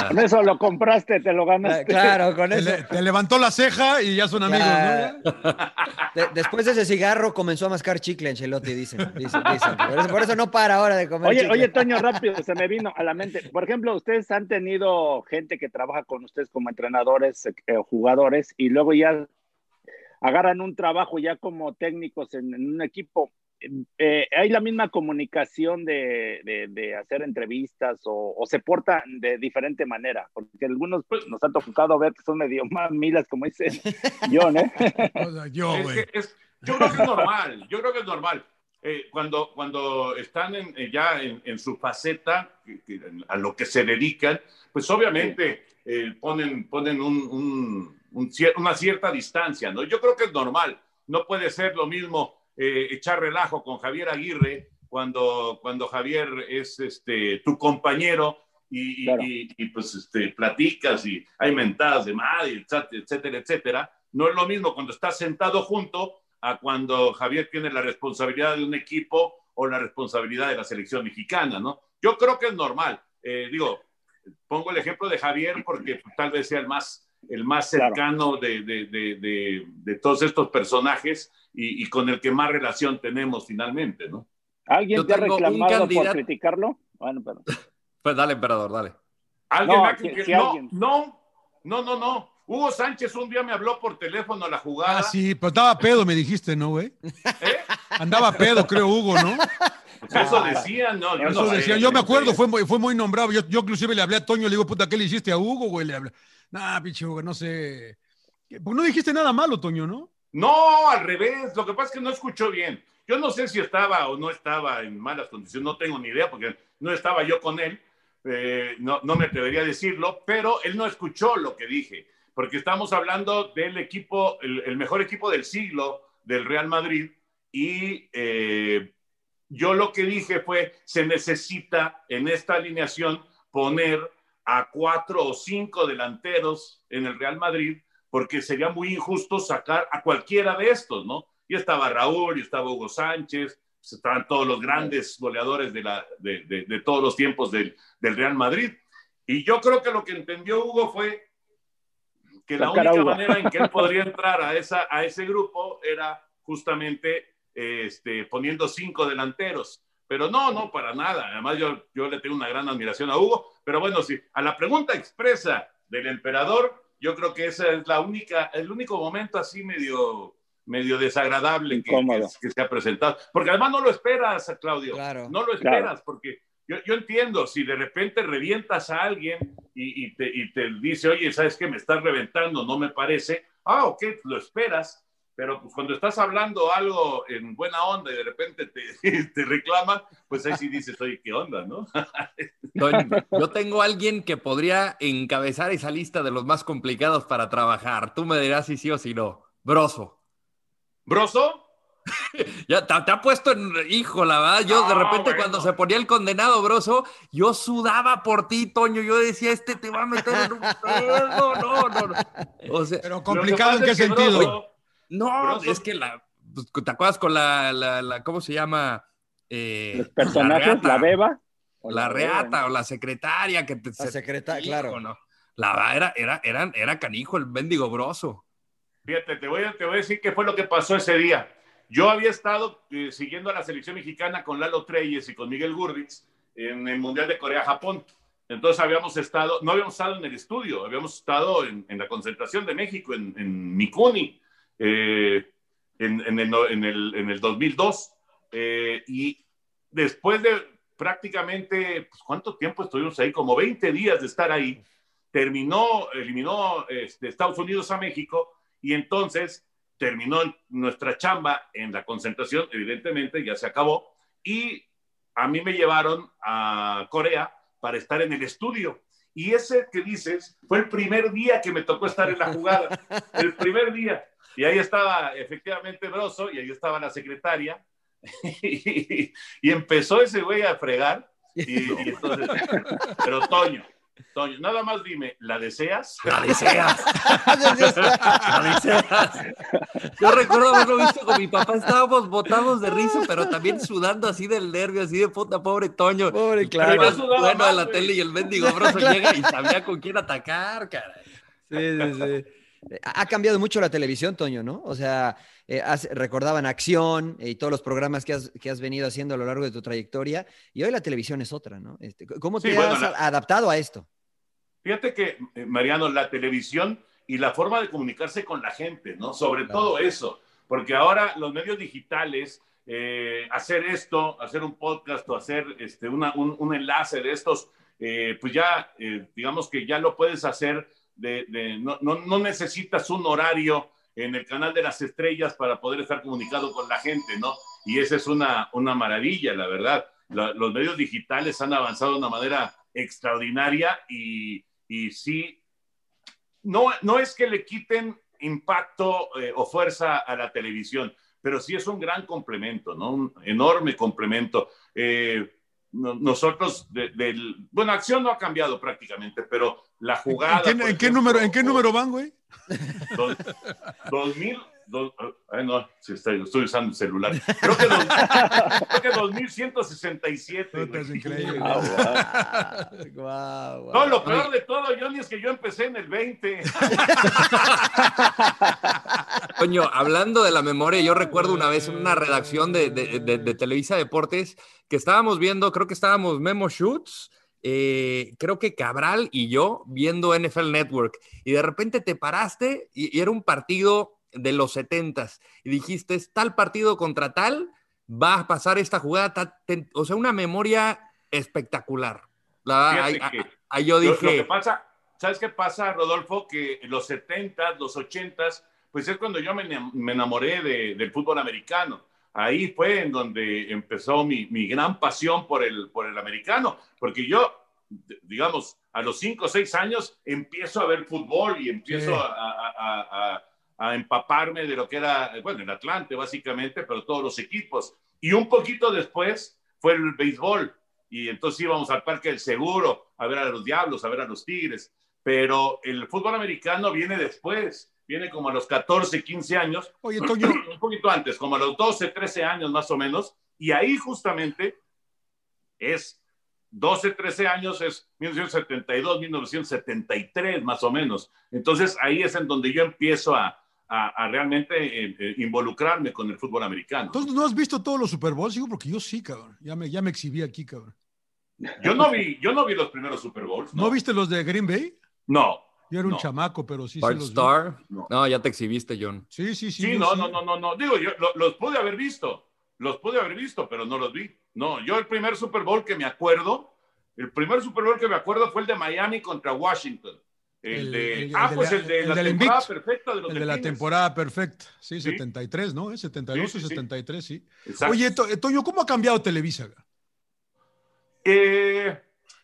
Con eso lo compraste, te lo ganaste. Claro, con eso. Te, te levantó la ceja y ya son amigos, Ya. De- después de ese cigarro comenzó a mascar chicle Ancelotti, dicen. dicen, dicen. Por, eso, por eso no para ahora de comer Oye, chicle. oye, Toño, rápido, se me vino a la mente. Por ejemplo, ustedes han tenido gente que trabaja con ustedes como entrenadores o eh, jugadores y luego ya agarran un trabajo ya como técnicos en, en un equipo. Eh, ¿Hay la misma comunicación de, de, de hacer entrevistas o, o, se portan de diferente manera? Porque algunos pues, nos ha tocado ver que son medio mamilas, como dice John, ¿eh? O sea, yo, Es güey. que es- yo creo que es normal, yo creo que es normal. Eh, cuando, cuando están en- eh, ya en, en su faceta, a lo que se dedican, pues obviamente eh, ponen, ponen un, un- un una cierta distancia, ¿no? Yo creo que es normal. No puede ser lo mismo eh, echar relajo con Javier Aguirre cuando, cuando Javier es este, tu compañero y, Claro. y- y, pues este, platicas y hay mentadas de madre, etcétera, etcétera. No es lo mismo cuando estás sentado junto a cuando Javier tiene la responsabilidad de un equipo o la responsabilidad de la selección mexicana, ¿no? Yo creo que es normal. Eh, digo, pongo el ejemplo de Javier porque tal vez sea el más, el más Claro. cercano de, de, de, de, de todos estos personajes y, y con el que más relación tenemos finalmente, ¿no? ¿Alguien Yo te ha reclamado por candidato- criticarlo? Bueno, pero... Pues dale, emperador, dale. ¿Alguien No, ha- si- si no, alguien. no, no, no, no. Hugo Sánchez un día me habló por teléfono a la jugada. Ah, sí, pero estaba pedo, me dijiste, ¿no, güey? ¿eh? Andaba pedo, creo, Hugo, ¿no? Pues eso decían, no, yo Eso no sé, decía, yo me acuerdo, fue muy, fue muy nombrado. Yo, yo inclusive le hablé a Toño, le digo, puta, ¿qué le hiciste a Hugo, güey? Le hablé. Nah, pinche Hugo, no sé. Pues no dijiste nada malo, Toño, ¿no? No, al revés. Lo que pasa es que no escuchó bien. Yo no sé si estaba o no estaba en malas condiciones, no tengo ni idea porque no estaba yo con él. Eh, no, no me atrevería a decirlo, pero él no escuchó lo que dije, porque estamos hablando del equipo, el, el mejor equipo del siglo del Real Madrid y eh, yo lo que dije fue, se necesita en esta alineación poner a cuatro o cinco delanteros en el Real Madrid porque sería muy injusto sacar a cualquiera de estos, ¿no? Y estaba Raúl, y estaba Hugo Sánchez, pues estaban todos los grandes goleadores de, la, de, de, de todos los tiempos del, del, Real Madrid. Y yo creo que lo que entendió Hugo fue que la única manera en que él podría entrar a, esa, a ese grupo era justamente este, poniendo cinco delanteros. Pero no, no, para nada. Además, yo, yo le tengo una gran admiración a Hugo. Pero bueno, sí, a la pregunta expresa del emperador, yo creo que esa es la única, el único momento así medio, medio desagradable que, que, que, se ha presentado. Porque además no lo esperas, Claudio. Claro. No lo esperas, claro. porque yo, yo, entiendo, si de repente revientas a alguien y, y, te, y, te, dice, oye, ¿sabes qué? Me estás reventando, no me parece. Ah, ok, lo esperas. Pero pues cuando estás hablando algo en buena onda y de repente te, te reclaman, pues ahí sí dices, oye, ¿qué onda, no? yo tengo alguien que podría encabezar esa lista de los más complicados para trabajar. Tú me dirás si sí o si no. Broso. ¿Broso? ya te, te ha puesto en, hijo, la verdad, yo de No, repente bueno. cuando se ponía el condenado broso, yo sudaba por ti, Toño, yo decía, este te va a meter en un pedo, no, no, no. O sea, Pero complicado en qué es que sentido. Broso- no, Broso- es que la, pues, ¿te acuerdas con la, la, la- ¿cómo se llama? Eh, Los personajes, la beba. o La beba, reata o la secretaria que te... La se- secretaria, claro. no. La verdad, era, era, era, era canijo el mendigo broso. Fíjate, te voy, a, te voy a decir qué fue lo que pasó ese día. Yo había estado eh, siguiendo a la selección mexicana con Lalo Treyes y con Miguel Gurritz en el Mundial de Corea-Japón. Entonces habíamos estado, no habíamos estado en el estudio, habíamos estado en, la concentración de México, en, en Mikuni, eh, en, el, en el- en el 2002. Eh, y después de prácticamente, pues, ¿cuánto tiempo estuvimos ahí? Como 20 días de estar ahí. Terminó, eliminó este, Estados Unidos a México y entonces terminó nuestra chamba en la concentración, evidentemente, ya se acabó, y a mí me llevaron a Corea para estar en el estudio. Y ese que dices fue el primer día que me tocó estar en la jugada, el primer día. Y ahí estaba efectivamente Broso y ahí estaba la secretaria. Y, y empezó ese güey a fregar. Y, y entonces, pero Toño, Toño, nada más dime, ¿la deseas? La deseas. La deseas. Yo recuerdo haberlo visto con mi papá, estábamos botados de risa, pero también sudando así del nervio, así de puta, pobre Toño. Pobre, claro. bueno más, la güey. tele y el mendigo broso llega y sabía con quién atacar, cara. Sí, sí, sí. Ha cambiado mucho la televisión, Toño, ¿no? O sea, eh, has- recordaban Acción eh, y todos los programas que has, que has venido haciendo a lo largo de tu trayectoria, y hoy la televisión es otra, ¿no? Este, ¿Cómo te Sí, has adaptado a esto? Fíjate que, eh, Mariano, la televisión y la forma de comunicarse con la gente, ¿no? Sobre todo eso, porque ahora los medios digitales, eh, hacer esto, hacer un podcast o hacer este, una- un, un enlace de estos, eh, pues ya, eh, digamos que ya lo puedes hacer, no, necesitas un horario en el canal de las estrellas para poder estar comunicado con la gente, ¿no? Y esa es una, una maravilla, la verdad. Los medios digitales han avanzado de una manera extraordinaria y, y sí, no, no es que le quiten impacto eh, o fuerza a la televisión, pero sí es un gran complemento, ¿no? Un enorme complemento. Eh, nosotros, de- del, bueno, Acción no ha cambiado prácticamente, pero la jugada... ¿En qué, por en qué ejemplo, número, ¿En qué número van, güey? Dos, 2000, dos- ay, no, sí, estoy, estoy usando el celular. Creo que, dos- creo que 2167. Puta, güey. es increíble. Ah, guau, guau. No, lo peor de todo, Johnny, es que yo empecé en el 20. Coño, hablando de la memoria, yo recuerdo una vez en una redacción de, de- de- de Televisa Deportes que estábamos viendo, creo que estábamos Memo Shoots, eh, creo que Cabral y yo viendo NFL Network, y de repente te paraste y, y era un partido de los setentas y dijiste, es tal partido contra tal, va a pasar esta jugada, ta- te- o sea, una memoria espectacular. La, ahí, que- ahí yo Lo- Lo, que dije, pasa, ¿sabes qué pasa, Rodolfo? Que los 70s, los 80s, pues es cuando yo me, me enamoré de- del fútbol americano. Ahí fue en donde empezó mi, mi gran pasión por el, por el americano, porque yo, digamos, a los 5 o 6 años empiezo a ver fútbol y empiezo Sí. a- a- a- a empaparme de lo que era, bueno, el Atlante básicamente, pero todos los equipos. Y un poquito después fue el béisbol y entonces íbamos al Parque del Seguro a ver a los Diablos, a ver a los Tigres, pero el fútbol americano viene después, viene como a los 14, 15 años, Oye, Toño, un poquito antes, como a los 12, 13 años más o menos, y ahí justamente es 12, 13 años, es 1972, 1973 más o menos. Entonces ahí es en donde yo empiezo a, a- a realmente eh, eh, involucrarme con el fútbol americano. ¿entonces no has visto todos los Super Bowls? Digo, porque yo sí, cabrón. Ya me, ya me exhibí aquí, cabrón. Yo no vi, yo no vi los primeros Super Bowls. ¿No, viste los de Green Bay? No. Yo era un No. chamaco, pero sí, sí Bart los vi. Star. No. No, ya te exhibiste, John. Sí, sí, sí. Sí, no, sí. no, no, no, no. Digo, yo lo- los pude haber visto. Los pude haber visto, pero no los vi. No, yo el primer Super Bowl que me acuerdo, el primer Super Bowl que me acuerdo fue el de Miami contra Washington. El, El- de, el- ah, el de pues la- el de el la del temporada invicto. perfecta de los El de la delfines. temporada perfecta. Sí, Sí. 73, ¿no? ¿Eh? 72 Sí, o sí, sí. 73, sí. Exacto. Oye, To- eh, Toño, ¿cómo ha cambiado Televisa? Eh,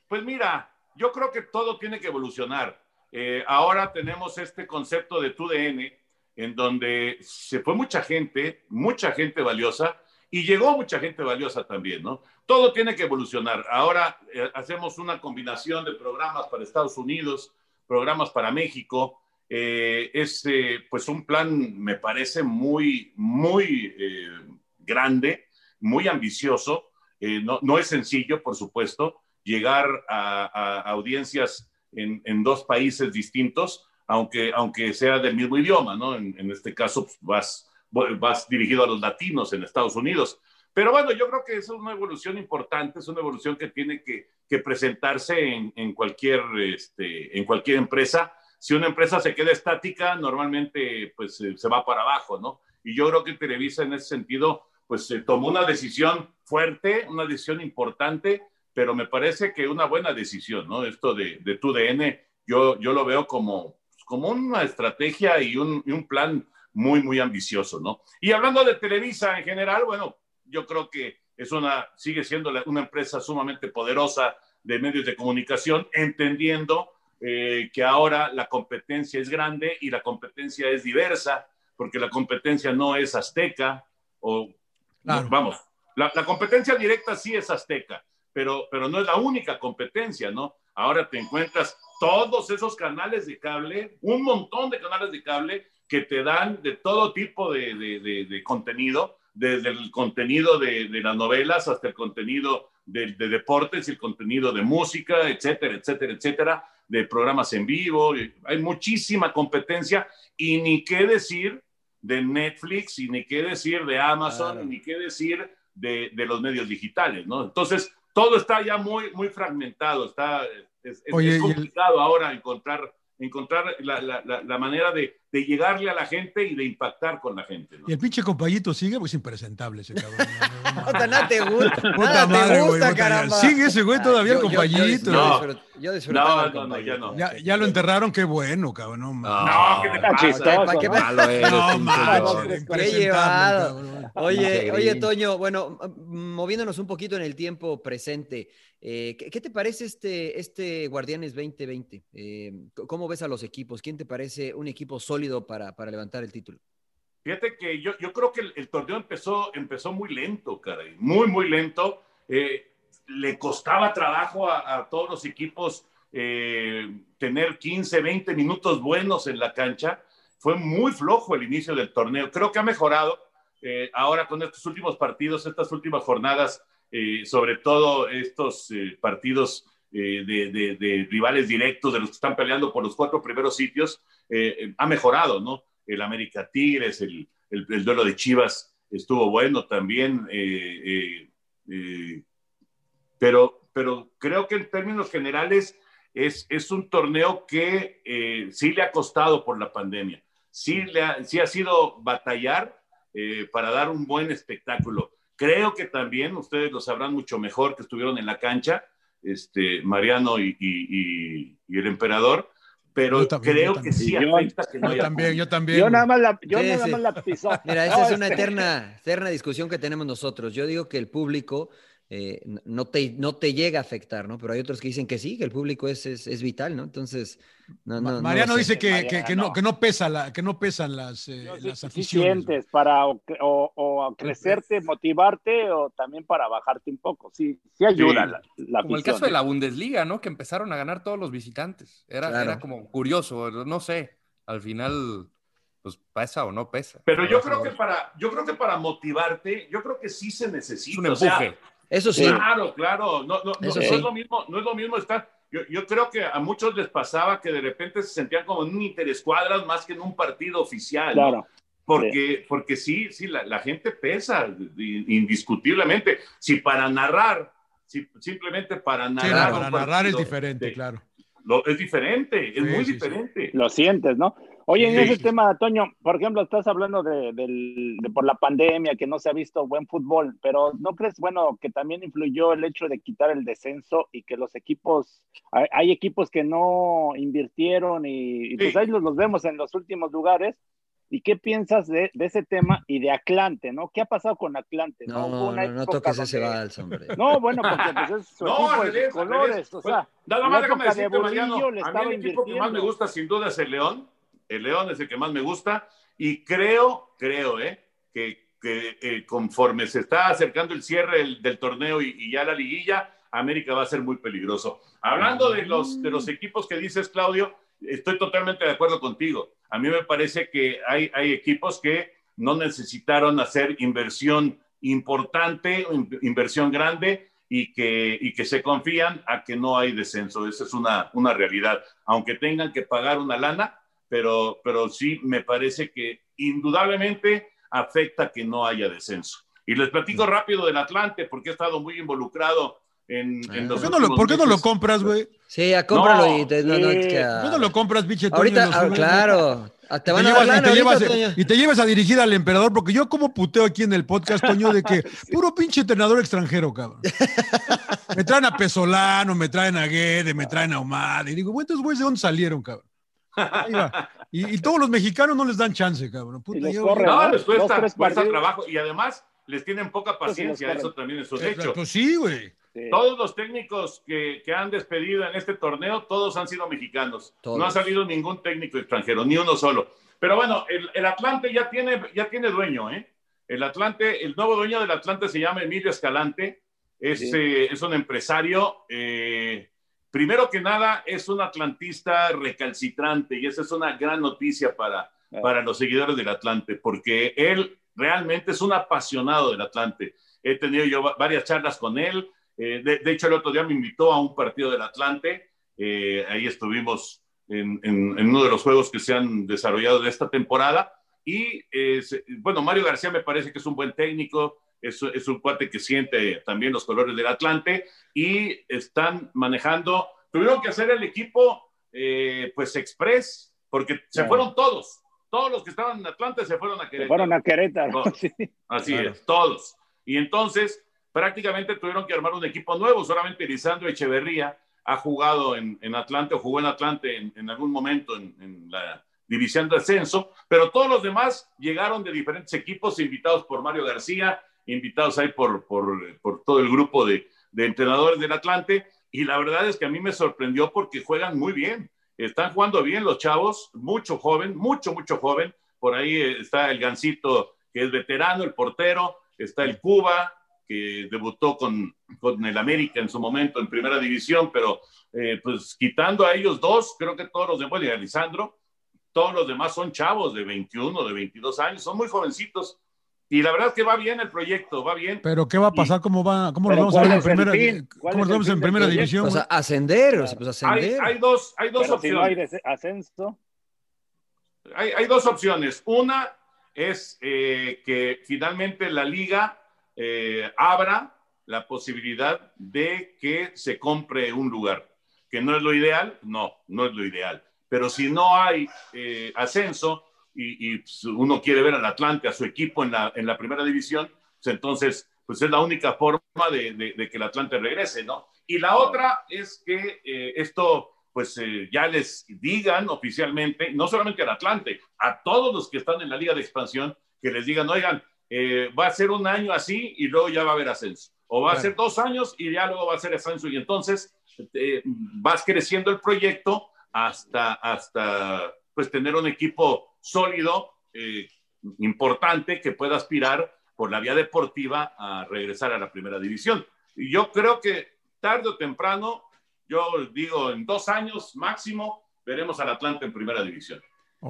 pues mira, yo creo que todo tiene que evolucionar. Eh, ahora tenemos este concepto de TUDN, en donde se fue mucha gente, mucha gente valiosa, y llegó mucha gente valiosa también, ¿no? Todo tiene que evolucionar. Ahora eh, hacemos una combinación de programas para Estados Unidos, programas para México. Eh, es eh, pues un plan, me parece, muy, muy grande, muy ambicioso. No, no, es sencillo, por supuesto, llegar a, audiencias en, en, dos países distintos, aunque, aunque sea del mismo idioma, ¿no? En, en este caso, pues, vas vas dirigido a los latinos en Estados Unidos. Pero bueno, yo creo que es una evolución importante, es una evolución que tiene que, que presentarse en, en, cualquier, este, en cualquier empresa. Si una empresa se queda estática, normalmente pues se va para abajo, ¿no? Y yo creo que Televisa en ese sentido pues se tomó una decisión fuerte, una decisión importante, pero me parece que una buena decisión, ¿no? Esto de, de tu DN, yo, yo lo veo como, como una estrategia y un, y un plan muy, muy ambicioso, ¿no? Y hablando de Televisa en general, bueno, yo creo que es una, sigue siendo una empresa sumamente poderosa de medios de comunicación, entendiendo eh, que ahora la competencia es grande y la competencia es diversa, porque la competencia no es azteca, o vamos, la, la, competencia directa sí es azteca, pero, pero no es la única competencia, ¿no? Ahora te encuentras todos esos canales de cable, un montón de canales de cable que te dan de todo tipo de, de, de, contenido, desde el contenido de, las novelas hasta el contenido de, deportes el contenido de música, etcétera, etcétera, etcétera, de programas en vivo. Hay muchísima competencia y ni qué decir de Netflix y ni qué decir de Amazon y ni qué decir de, los medios digitales, ¿no? Entonces, todo está ya muy, muy fragmentado, está, es, es complicado ahora encontrar encontrar la, la, la manera de, de, llegarle a la gente y de impactar con la gente. ¿no? Y el pinche compayito sigue, pues impresentable ese cabrón. Puta, nada te gusta, nada te gusta, güey, caramba. Sigue ese güey todavía, el compayito. Yo, yo, disfrutaba no, no, no, ya no. Ya, ya, lo enterraron, qué bueno, cabrón. No, no, ¿qué te pasa? ¿Qué malo eres, no, malo, qué llevado. Oye, oye, Toño, bueno, moviéndonos un poquito en el tiempo presente, eh, ¿qué, ¿qué, te parece este, este Guardianes 2020? Eh, ¿Cómo ves a los equipos? ¿Quién te parece un equipo sólido para, para levantar el título? Fíjate que yo, yo creo que el, el, torneo empezó, empezó muy lento, caray, muy, muy lento. Eh, le costaba trabajo a, a todos los equipos eh, tener 15, 20 minutos buenos en la cancha. Fue muy flojo el inicio del torneo. Creo que ha mejorado eh, ahora con estos últimos partidos, estas últimas jornadas, eh, sobre todo estos eh, partidos de, de, rivales directos, de los que están peleando por los cuatro primeros sitios, ha mejorado, ¿no? El América Tigres, el, el, el, duelo de Chivas estuvo bueno también, pero, pero creo que en términos generales es, es un torneo que sí le ha costado por la pandemia, sí, le ha, sí ha sido batallar, eh, para dar un buen espectáculo. Creo que también ustedes lo sabrán mucho mejor que estuvieron en la cancha, este, Mariano y, y, y el emperador, pero también, creo que sí yo, que no yo también, yo también. Yo nada más la, yo sí, nada sí. más la pisó. Mira, esa no, es una este... eterna, eterna discusión que tenemos nosotros. Yo digo que el público eh, no, te, no te llega a afectar, ¿no? Pero hay otros que dicen que sí, que el público es, es, es vital, ¿no? Entonces, no, no, Mariano dice que, que, que, no, que, no pesa la, que no pesan las, eh, no, las aficiones. ¿no? para o, o, o, crecerte, motivarte o también para bajarte un poco. Sí, sí ayuda sí. La, la, Como el caso de la Bundesliga, ¿no? Que empezaron a ganar todos los visitantes. Era, claro. era como curioso, no sé, al final pues pesa o no pesa. Pero yo creo que para, yo creo que para motivarte, yo creo que sí se necesita. Un empuje. O sea, eso sí. Claro, claro. No, no, no, sí. no, es lo mismo, no es lo mismo estar. Yo, yo, creo que a muchos les pasaba que de repente se sentían como en un interescuadras más que en un partido oficial. Claro. ¿no? Porque, sí. porque sí, sí, la, la, gente pesa, indiscutiblemente. Si para narrar, si simplemente para narrar. Sí, para narrar es diferente, de, claro. Lo, es diferente, es sí, muy diferente. Lo sientes, ¿no? Oye, en ese tema, Toño, por ejemplo, estás hablando de, de, de, por la pandemia, que no se ha visto buen fútbol, pero ¿no crees, bueno, que también influyó el hecho de quitar el descenso y que los equipos, hay, hay equipos que no invirtieron y, y pues ahí los, los, vemos en los últimos lugares? ¿Y qué piensas de, de, ese tema y de Atlante, no? ¿Qué ha pasado con Atlante? No, no, no, no toques ese vals, hombre. No, bueno, porque pues es su no, equipo de colores, o sea, nada más déjame decirte, Mariano, a mí el equipo que más me gusta sin duda es el León, el León es el que más me gusta. y creo, creo, ¿eh? que, eh, conforme se está acercando el cierre del, del torneo y, y, ya la liguilla, América va a ser muy peligroso. Hablando de los, de los equipos que dices, Claudio, estoy totalmente de acuerdo contigo. A mí me parece que hay, hay equipos que no necesitaron hacer inversión importante, inversión grande y que, y que se confían a que no hay descenso. Esa es una, una realidad. Aunque tengan que pagar una lana, pero, pero sí me parece que indudablemente afecta que no haya descenso. Y les platico rápido del Atlante, porque he estado muy involucrado en, en los ¿Por qué no lo, ¿por qué no lo compras, güey? Sí, ya cómpralo No, y te, no, no, sí. es que, ah, ¿Por qué no lo compras, biche? Ahorita, ah, claro. Ah, Te van a dar te y te llevas a dirigir al emperador, porque yo como puteo aquí en el podcast, Toño, de que puro pinche entrenador extranjero, cabrón. Me traen a Pesolano, me traen a Guede, me traen a Omar. Y digo, bueno, estos güeyes de dónde salieron, cabrón. Ahí va. Y, y todos los mexicanos no les dan chance, cabrón. Puta, yo- corren. No, ¿no? les cuesta, Dos, trabajo y además les tienen poca paciencia, corren. eso también es un Eh, hecho. Pues sí, güey. Sí. Todos los técnicos que, que han despedido en este torneo, todos han sido mexicanos. Todos. No ha salido ningún técnico extranjero, ni uno solo. Pero bueno, el, el Atlante ya tiene, ya tiene dueño, ¿eh? El Atlante, el nuevo dueño del Atlante se llama Emilio Escalante. Es, Sí. eh, es un empresario. eh, primero que nada, es un atlantista recalcitrante y esa es una gran noticia para, para los seguidores del Atlante, porque él realmente es un apasionado del Atlante. He tenido yo va- varias charlas con él. eh, de, de hecho, el otro día me invitó a un partido del Atlante. eh, ahí estuvimos en, en- en uno de los juegos que se han desarrollado de esta temporada. Y eh, bueno, Mario García me parece que es un buen técnico, es, es un cuate que siente también los colores del Atlante y están manejando. Tuvieron que hacer el equipo, eh, pues, express, porque se fueron todos. Todos los que estaban en Atlante se fueron a Se Querétaro. fueron a Querétaro. Sí. Así Claro. es, todos. Y entonces prácticamente tuvieron que armar un equipo nuevo. Solamente Lisandro Echeverría ha jugado en, en Atlante o jugó en Atlante en, en algún momento en, en la división de ascenso, pero todos los demás llegaron de diferentes equipos, invitados por Mario García, invitados ahí por, por, todo el grupo de, de entrenadores del Atlante. Y la verdad es que a mí me sorprendió porque juegan muy bien. Están jugando bien los chavos, mucho joven, mucho, mucho joven. Por ahí eh, está el Gancito, que es veterano, el portero, está el Cuba, que debutó con, con el América en su momento en primera división, pero eh, pues quitando a ellos dos, creo que todos los demás, y a Lisandro, todos los demás son chavos de 21, de 22 años, son muy jovencitosos. Y la verdad es que va bien el proyecto, va bien. Pero ¿qué va a pasar? ¿Cómo va? ¿Cómo nos vamos a ver ¿cuál en primera, ¿cómo fin en primera división? O sea, güey? ascender, o sea, pues Hay, ascender. hay dos, hay dos Pero si opciones. no hay ascenso, hay, hay dos opciones. Una es eh, que finalmente la liga eh, abra la posibilidad de que se compre un lugar, que no es lo ideal, no, no es lo ideal. Pero si no hay eh, ascenso y, y, pues, uno quiere ver al Atlante, a su equipo en la, en la primera división, pues entonces pues es la única forma de, de- de que el Atlante regrese, ¿no? Y la otra es que eh, esto pues eh, ya les digan oficialmente, no solamente al Atlante, a todos los que están en la liga de expansión, que les digan, oigan, eh, va a ser un año así y luego ya va a haber ascenso. O va a Claro. ser dos años y ya luego va a ser ascenso. Y entonces eh, vas creciendo el proyecto hasta, hasta pues tener un equipo sólido, eh, importante, que pueda aspirar por la vía deportiva a regresar a la primera división. Y yo creo que tarde o temprano, yo digo en dos años máximo, veremos al Atlante en primera división.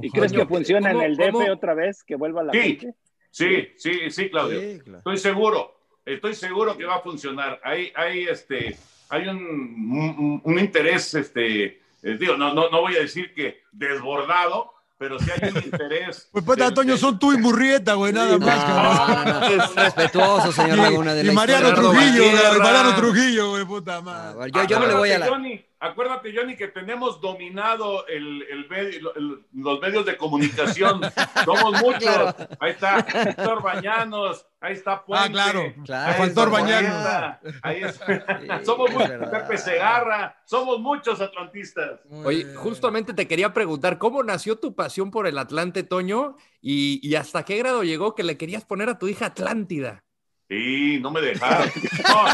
¿y crees que funciona en ¿cómo- el DF cómo? otra vez? ¿Que vuelva la Sí. gente? Sí, sí, sí, Claudio. Sí, claro. Estoy seguro, estoy seguro que va a funcionar. Hay, hay, este, hay un, un, un interés, este, eh, digo, no, no, no voy a decir que desbordado, pero sí hay un interés. Pues, pues, de- Antonio, son tú y Murrieta, güey, nada No, más, cabrón. no, no, no. Respetuoso, señor Laguna, de Y, la y Mariano. Trujillo, Mariano Trujillo, güey, puta Ah, madre. bueno, yo, yo no le voy a la. Johnny, acuérdate, Johnny, que tenemos dominado el, el medio- el- los medios de comunicación. Somos muchos. Claro. Ahí está Héctor Bañanos, ahí está Puente. Ah, claro. Claro. Está Bañanos. Ahí es- Sí, somos es muchos. Pepe Segarra, somos muchos atlantistas. Oye, justamente te quería preguntar, ¿cómo nació tu pasión por el Atlante, Toño? Y, y hasta qué grado llegó que le querías poner a tu hija Atlántida? Sí, no me dejaron. No.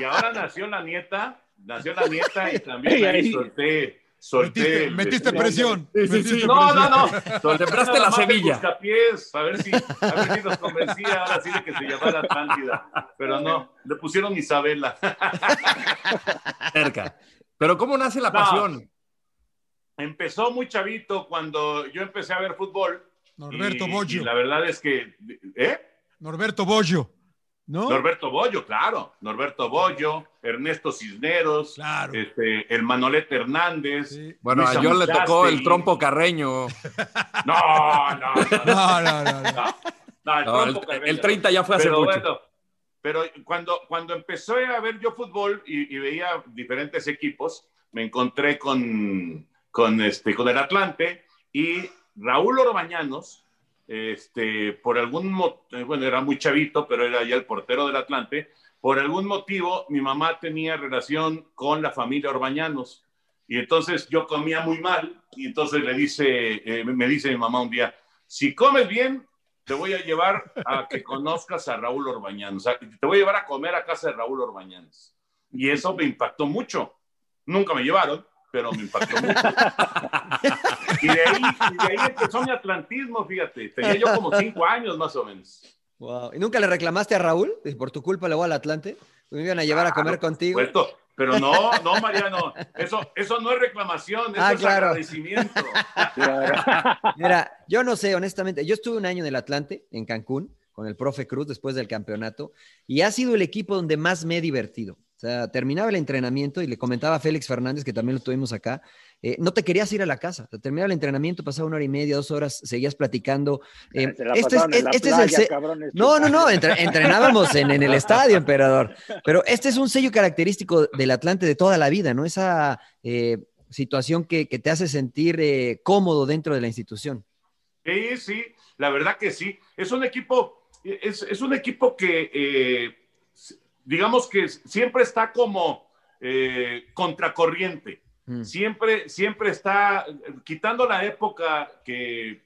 Y ahora nació la nieta, nació la nieta y también ahí solté, solté. Metiste, el- metiste el- presión. Sí, sí, sí. metiste No, no, presión. no. Sembraste la semilla. A ver si, a ver si nos convencía ahora sí de que se llamara Atlántida. Pero no, le pusieron Isabela. Cerca. Pero ¿cómo nace la No. pasión? Empezó muy chavito cuando yo empecé a ver fútbol. Norberto y- Boggio. Y la verdad es que, ¿eh? Norberto Bollo. ¿No? Norberto Bollo, claro. Norberto Bollo, Ernesto Cisneros, Claro. este, el Manolete Hernández. Sí. Bueno, Luis a John le tocó el trompo carreño. No, no, no. no. No, no, no. no. No, no, el, No, el, trompo Carreño el no. 30 ya fue hace pero mucho. bueno, pero cuando, cuando empecé a ver yo fútbol y, y veía diferentes equipos, me encontré con, con, este, con el Atlante y Raúl Orbañanos, este, por algún motivo, bueno, era muy chavito, pero era ya el portero del Atlante, por algún motivo mi mamá tenía relación con la familia Orbañanos. Y entonces yo comía muy mal y entonces le dice, eh, me dice mi mamá un día, si comes bien, te voy a llevar a que conozcas a Raúl Orbañanos. O sea, te voy a llevar a comer a casa de Raúl Orbañanos. Y eso me impactó mucho. Nunca me llevaron, pero me impactó mucho. Y de ahí, y de ahí empezó mi atlantismo, fíjate. Tenía yo como cinco años más o menos. Wow. ¿Y nunca le reclamaste a Raúl? Por tu culpa le voy al Atlante. Me iban a llevar a comer contigo. supuesto. Pero no, no, Mariano. Eso, eso no es reclamación, eso Ah, es claro. agradecimiento. Mira, yo no sé, honestamente. Yo estuve un año en el Atlante, en Cancún, con el profe Cruz después del campeonato, y ha sido el equipo donde más me he divertido. Sea, terminaba el entrenamiento y le comentaba a Félix Fernández, que también lo tuvimos acá, eh, no te querías ir a la casa. O sea, terminaba el entrenamiento, pasaba una hora y media, dos horas, seguías platicando. Eh, la este es, este es el cabrones, No, no, no, entre- entrenábamos en, en el estadio, emperador. Pero este es un sello característico del Atlante de toda la vida, ¿no? Esa eh, situación que, que te hace sentir eh, cómodo dentro de la institución. Sí, sí, la verdad que sí. Es un equipo, es, es un equipo que, eh, digamos que siempre está como eh, contracorriente. Mm. Siempre, siempre está, quitando la época que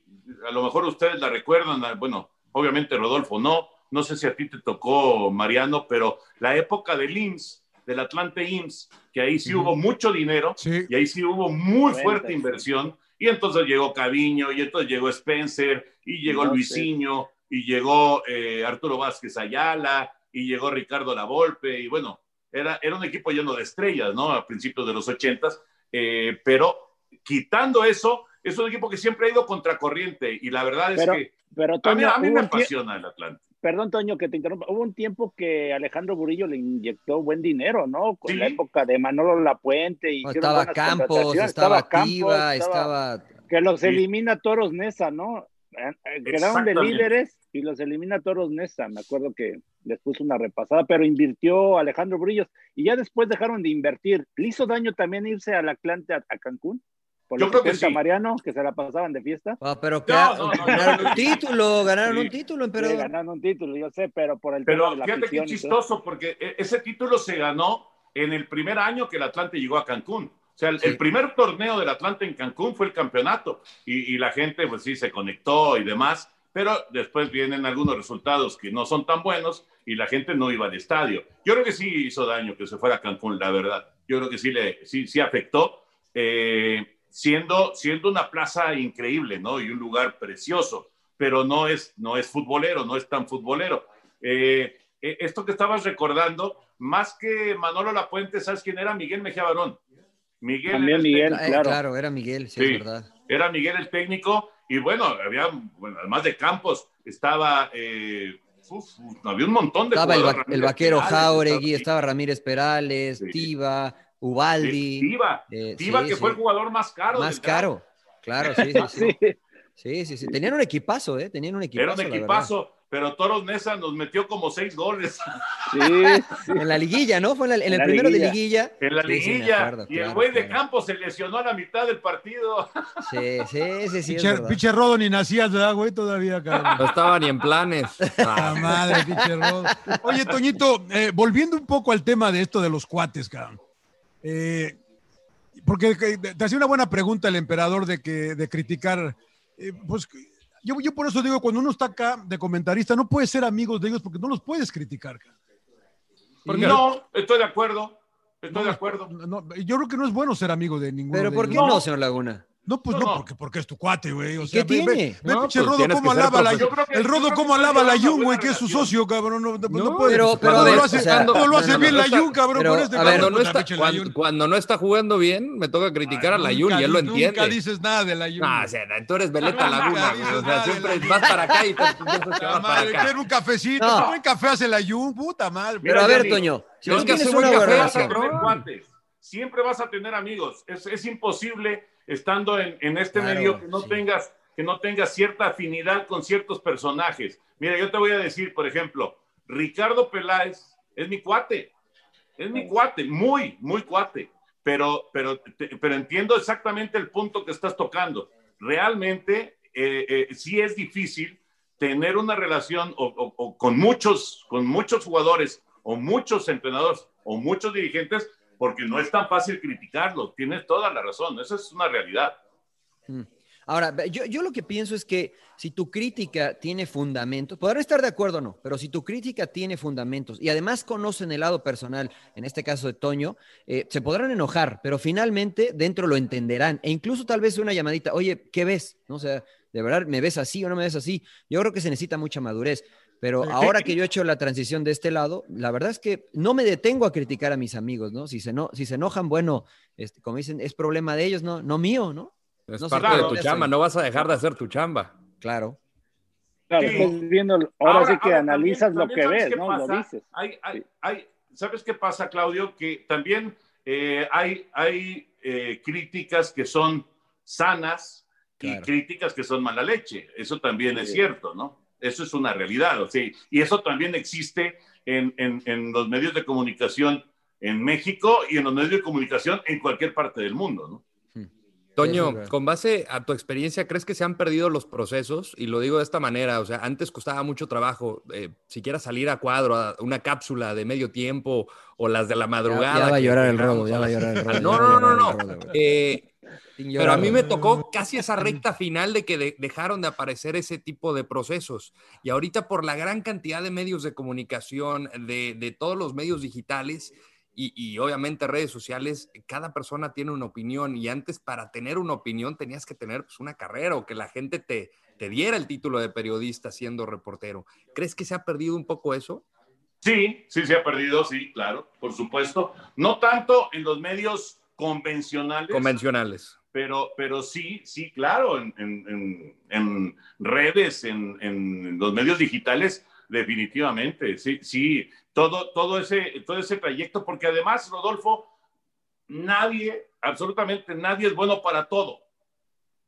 a lo mejor ustedes la recuerdan, bueno, obviamente Rodolfo no, no sé si a ti te tocó, Mariano, pero la época del IMSS, del Atlante IMSS, que ahí sí hubo mucho dinero, Sí. y ahí sí hubo muy Cuenta, fuerte sí. inversión. Y entonces llegó Caviño, y entonces llegó Spencer, y llegó No. Luisinho, y llegó eh, Arturo Vázquez Ayala, y llegó Ricardo Lavolpe, y bueno, era, era un equipo lleno de estrellas, ¿no? A principios de los ochentas, eh, pero quitando eso, es un equipo que siempre ha ido contracorriente, y la verdad es Pero, que pero a mí, Toño, a mí me apasiona el Atlante. perdón, Toño, que te interrumpa. Hubo un tiempo que Alejandro Burillo le inyectó buen dinero, ¿no? Con Sí. la época de Manolo Lapuente. Y No, estaba Campos, contrataciones. estaba Campos, Tiva, estaba... Que los Sí. elimina Toros Nesa, ¿no? Eh, eh, Quedaron de líderes y los elimina Toros Nesa. Me acuerdo que les puso una repasada, pero invirtió Alejandro Burillos y ya después dejaron de invertir. ¿Le hizo daño también irse al Atlante a, a Cancún? Por Yo lo creo que sí. Mariano, que se la pasaban de fiesta. Ah, pero que- no, no, ganaron no. un título, ganaron Sí. un título, Sí, ganaron un título, yo sé, pero por el tema Pero de la fíjate qué chistoso, porque e- ese título se ganó en el primer año que el Atlante llegó a Cancún. O sea, el, Sí. el primer torneo del Atlante en Cancún fue el campeonato y, y la gente, pues sí, se conectó y demás, pero después vienen algunos resultados que no son tan buenos y la gente no iba al estadio. Yo creo que sí hizo daño que se fuera a Cancún, la verdad. Yo creo que sí, le, sí, sí afectó, eh, siendo, siendo una plaza increíble, ¿no? Y un lugar precioso, pero no es, no es futbolero, no es tan futbolero. Eh, eh, esto que estabas recordando, más que Manolo Lapuente, ¿sabes quién era? Miguel Mejía Barón. Miguel También Miguel. técnico. Eh, claro. claro, era Miguel, sí, Sí. es verdad. Era Miguel el técnico y bueno, había, bueno, además de Campos, estaba, eh, uf, había un montón de Estaba el, va- el vaquero Perales, Jauregui, estaba Ramírez Perales, Sí. Tiva, sí, Ubaldi. Tiva, eh, Tiva sí, que sí. fue el jugador más caro. Más caro. Claro, sí, sí, sí. Sí. Sí. Tenían un equipazo, ¿eh? Tenían un equipazo. Era un equipazo, pero Toros Nesa nos metió como seis goles Sí, sí. En la liguilla, ¿no? Fue en, la- en En el la primero de liguilla. en la Sí, sí, me liguilla. acuerdo, y el claro, güey de. Campos se lesionó a la mitad del partido. Sí, sí, sí, sí. pinche Rodo ni nacías, ¿verdad, güey? Todavía, cabrón. No estaba ni en planes. La Ah, madre, pinche Rodo. Oye, Toñito, eh, volviendo un poco al tema de esto de los cuates, cabrón. Eh, porque que- te hacía una buena pregunta el emperador de que de criticar. eh, pues yo, yo por eso digo, cuando uno está acá de comentarista, no puedes ser amigos de ellos porque no los puedes criticar. cabrón. ¿Por qué? No, estoy de acuerdo. Estoy de acuerdo. No, yo creo que no es bueno ser amigo de ninguno. ¿Pero de por qué ellos. no, señor Laguna? No, pues No, no, no. porque, porque es tu cuate, güey. O ¿Y sea, qué ve, tiene? ve, No, pinche pues Rodo cómo alaba la que- El Rodo cómo alaba la Jun, güey, que es su socio, cabrón. No, no, puede. pero- pero todo a ver, lo hace, o sea, todo lo hace no, bien no, la Jun, cabrón. pero, con este a ver, cabrón, Cuando no, puta, está, cuando, cuando no está jugando bien, me toca criticar a Ay, la Jun y él lo entiende. Nunca dices nada de la Jun. No, o sea, tú eres Veleta Laguna, güey. O sea, siempre vas para acá y te madre, quiero un cafecito. Qué buen café hace la Jun, puta madre. Pero a ver, Toño, si es que hace buena café, a. Siempre vas a tener amigos. Es, es imposible estando en, en este Claro, medio que no sí. tengas que no tengas cierta afinidad con ciertos personajes. Mira, yo te voy a decir, por ejemplo, Ricardo Peláez es mi cuate. Es mi cuate, muy, muy cuate. Pero, pero, te- pero entiendo exactamente el punto que estás tocando. Realmente, eh, eh, sí es difícil tener una relación o, o- o con, muchos, con muchos jugadores o muchos entrenadores o muchos dirigentes, porque no es tan fácil criticarlos. Tienes toda la razón, esa es una realidad. Ahora, ve- yo, yo lo que pienso es que si tu crítica tiene fundamentos, podrán estar de acuerdo o no, pero si tu crítica tiene fundamentos y además conocen el lado personal, en este caso de Toño, eh, se podrán enojar, pero finalmente dentro lo entenderán e incluso tal vez una llamadita, oye, ¿qué ves? No, o sea, ¿de verdad me ves así o no me ves así? Yo creo que se necesita mucha madurez. Pero ahora que yo he hecho la transición de este lado, la verdad es que no me detengo a criticar a mis amigos, ¿no? Si se, no, si se enojan, bueno, este, como dicen, es problema de ellos, ¿no? No mío, ¿no? Es No parte de tu chamba, no vas a dejar de hacer tu chamba. Claro. Claro, Sí. estás viendo, ahora, sí que ahora analizas también- lo que ves, ¿sabes qué ¿no? Lo pasa? dices. Hay, hay, hay- ¿Sabes qué pasa, Claudio? Que también eh, hay, hay eh, críticas que son sanas y críticas que son mala leche. Eso también es cierto, ¿no? Eso es una realidad. O sea, y eso también existe en, en- en los medios de comunicación en México y en los medios de comunicación en cualquier parte del mundo, ¿no? Toño, con base a tu experiencia, ¿crees que se han perdido los procesos? Y lo digo de esta manera, o sea, antes costaba mucho trabajo, eh, siquiera salir a cuadro, a una cápsula de medio tiempo o las de la madrugada. ya va a llorar el rodo, ya va a llorar el. No, ya va no, no, no. rodo, güey. Eh, pero a mí me tocó casi esa recta final de que de- dejaron de aparecer ese tipo de procesos. Y ahorita por la gran cantidad de medios de comunicación, de, de todos los medios digitales y, y obviamente redes sociales, cada persona tiene una opinión y antes para tener una opinión tenías que tener pues, una carrera o que la gente te, te diera el título de periodista siendo reportero. ¿Crees que se ha perdido un poco eso? Sí, sí se ha perdido, sí, claro, por supuesto. No tanto en los medios convencionales. Convencionales. pero, pero sí, sí, claro, en, en- en- en redes, en, en los medios digitales, definitivamente, sí, sí, todo, todo, ese, todo ese trayecto, porque además, Rodolfo, nadie, absolutamente nadie es bueno para todo,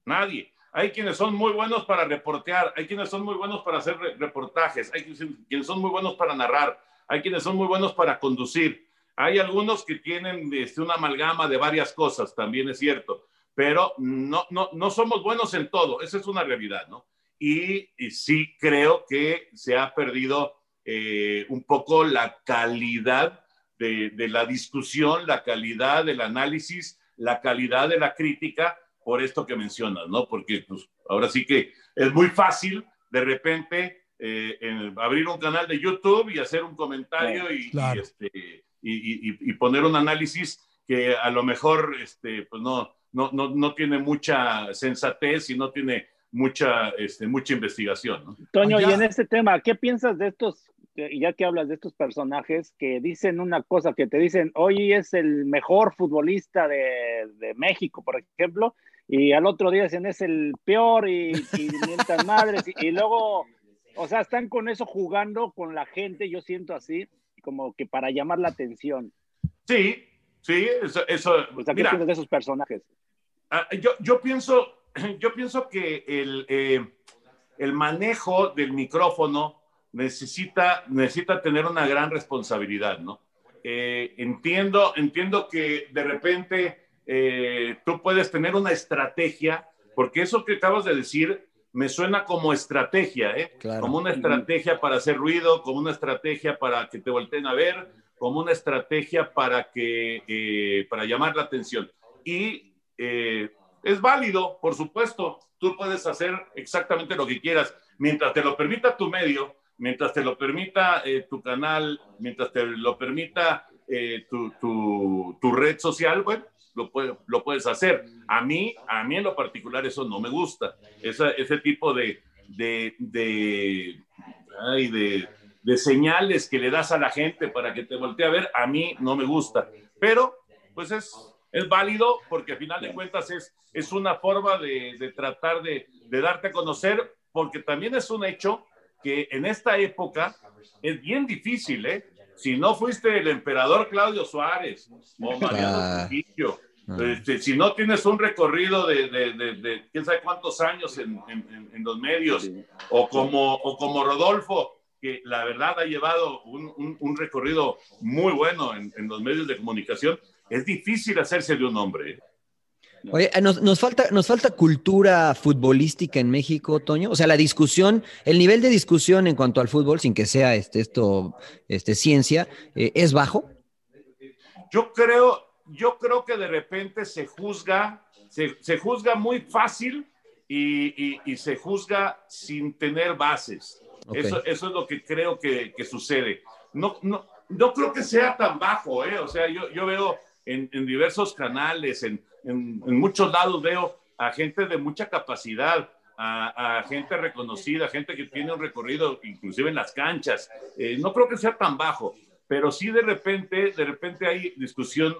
nadie. Hay quienes son muy buenos para reportear, hay quienes son muy buenos para hacer re- reportajes, hay quienes son muy buenos para narrar, hay quienes son muy buenos para conducir. Hay algunos que tienen este, una amalgama de varias cosas, también es cierto, pero no, no, no somos buenos en todo, esa es una realidad, ¿no? Y sí creo que se ha perdido eh, un poco la calidad de, de la discusión, la calidad del análisis, la calidad de la crítica, por esto que mencionas, ¿no? Porque pues, ahora sí que es muy fácil de repente eh, en- abrir un canal de YouTube y hacer un comentario y, y, Claro. este, y poner un análisis que a lo mejor este, pues no, no, no, no tiene mucha sensatez y no tiene mucha, este, mucha investigación. ¿no? Toño, Ah, y en este tema, ¿qué piensas de estos, que- ya que hablas de estos personajes que dicen una cosa, que te dicen, hoy es el mejor futbolista de, de México, por ejemplo, y al otro día dicen, es el peor y, y mientan madres, y, y luego, o sea, están con eso jugando con la gente, yo siento así, como que para llamar la atención. Sí, sí, eso, eso O sea, ¿qué mira, piensas de esos personajes? Ah, yo, yo, pienso, yo pienso que el, eh, el manejo del micrófono necesita, necesita tener una gran responsabilidad, ¿no? Eh, entiendo, entiendo que de repente eh, tú puedes tener una estrategia, porque eso que acabas de decir me suena como estrategia, ¿eh? Claro. Como una estrategia para hacer ruido, como una estrategia para que te volteen a ver, como una estrategia para que eh, para llamar la atención. Y eh, es válido, por supuesto. Tú puedes hacer exactamente lo que quieras mientras te lo permita tu medio, mientras te lo permita eh, tu canal, mientras te lo permita eh, tu, tu, tu, red social, bueno, lo, puede, lo puedes hacer. A mí, a mí en lo particular eso no me gusta. Esa, ese tipo de, de, de, de señales que le das a la gente para que te voltee a ver, a mí no me gusta. Pero, pues es, es válido porque al final de cuentas es, es una forma de, de tratar de, de, darte a conocer, porque también es un hecho que en esta época es bien difícil, ¿eh? Si no fuiste el emperador Claudio Suárez o Mariano Trujillo, este, si no tienes un recorrido de, de, de, de, quién sabe cuántos años en, en, en los medios, o, como, o como Rodolfo, que la verdad ha llevado un, un, un recorrido muy bueno en, los medios de comunicación, es difícil hacerse de un hombre. ¿eh? Oye, nos, nos, falta, nos falta cultura futbolística en México, Toño. O sea, la discusión, el nivel de discusión en cuanto al fútbol, sin que sea este, esto, este, ciencia, eh, ¿es bajo? Yo creo, yo creo que de repente se juzga, se, se juzga muy fácil y, y, y, se juzga sin tener bases. Okay. Eso, eso, es lo que creo que, que, sucede. No, no, no creo que sea tan bajo, ¿eh? O sea, yo, yo veo en, en diversos canales, en, en, en, muchos lados veo a gente de mucha capacidad, a, gente reconocida, gente que tiene un recorrido inclusive en las canchas. Eh, no creo que sea tan bajo, pero sí de repente, de repente hay discusión,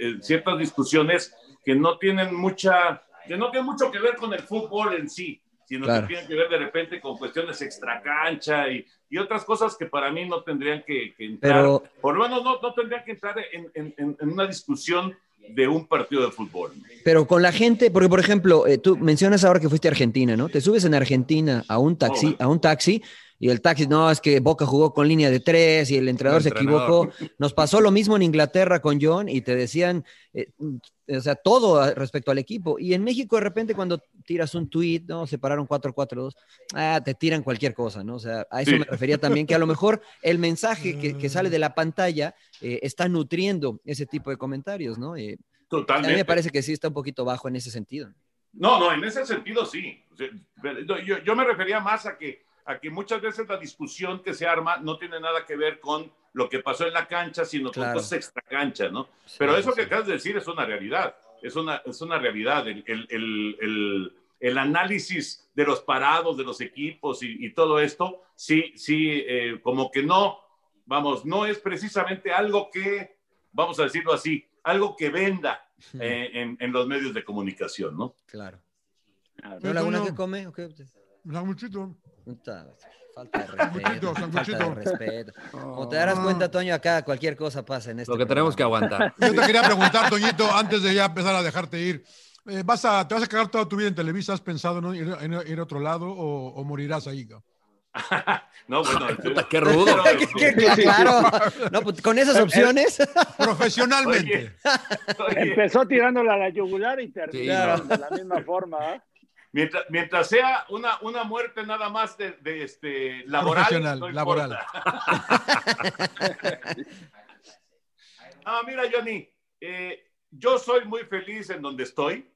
eh, ciertas discusiones que no tienen mucha, que no tienen mucho que ver con el fútbol en sí, sino claro. que tienen que ver de repente con cuestiones extracancha y, y otras cosas que para mí no tendrían que, que entrar, Pero... por lo menos no, no tendrían que entrar en, en, en, una discusión de un partido de fútbol. Pero con la gente, porque por ejemplo, eh, tú mencionas ahora que fuiste a Argentina, ¿no? Te subes en Argentina a un taxi, oh. a un taxi y el taxi, no, es que Boca jugó con línea de tres y el entrenador, el entrenador. se equivocó. Nos pasó lo mismo en Inglaterra con John y te decían, eh, o sea, todo respecto al equipo. Y en México de repente cuando tiras un tweet, ¿no? Separaron 4-4-2, ah, te tiran cualquier cosa, ¿no? O sea, a eso sí. me refería también, que a lo mejor el mensaje que, que sale de la pantalla eh, está nutriendo ese tipo de comentarios, ¿no? Eh, Totalmente. A mí me parece que sí está un poquito bajo en ese sentido. No, no, en ese sentido sí. Yo, yo me refería más a que a que muchas veces la discusión que se arma no tiene nada que ver con lo que pasó en la cancha, sino claro. con cosas extra cancha, ¿no? Sí, Pero eso sí. que acabas de decir es una realidad, es una, es una realidad. El, el, el, el, análisis de los parados de los equipos y, y todo esto, sí, sí, eh, como que no, vamos, no es precisamente algo que, vamos a decirlo así, algo que venda eh, en, en, los medios de comunicación, ¿no? Claro. ¿No laguna que come? Okay. Sanguchito. Falta de respeto. falta de respeto. Como te darás cuenta, Toño, acá cualquier cosa pasa en este Lo que programa. tenemos que aguantar. Yo te quería preguntar, Toñito, antes de ya empezar a dejarte ir. Eh, ¿vas a, ¿Te vas a quedar toda tu vida en Televisa? ¿Has pensado en ir, en ir a otro lado o, o morirás ahí? no, bueno, Puta, qué rudo. ¿Qué, qué, claro. No, pues, con esas opciones. Profesionalmente. Oye, oye. Empezó tirándola a la yugular y terminó sí, no. de la misma forma. ¿eh? Mientras, mientras, sea una, una muerte nada más de, de este, laboral. Profesional, no laboral. ah, mira, Johnny, eh, yo soy muy feliz en donde estoy.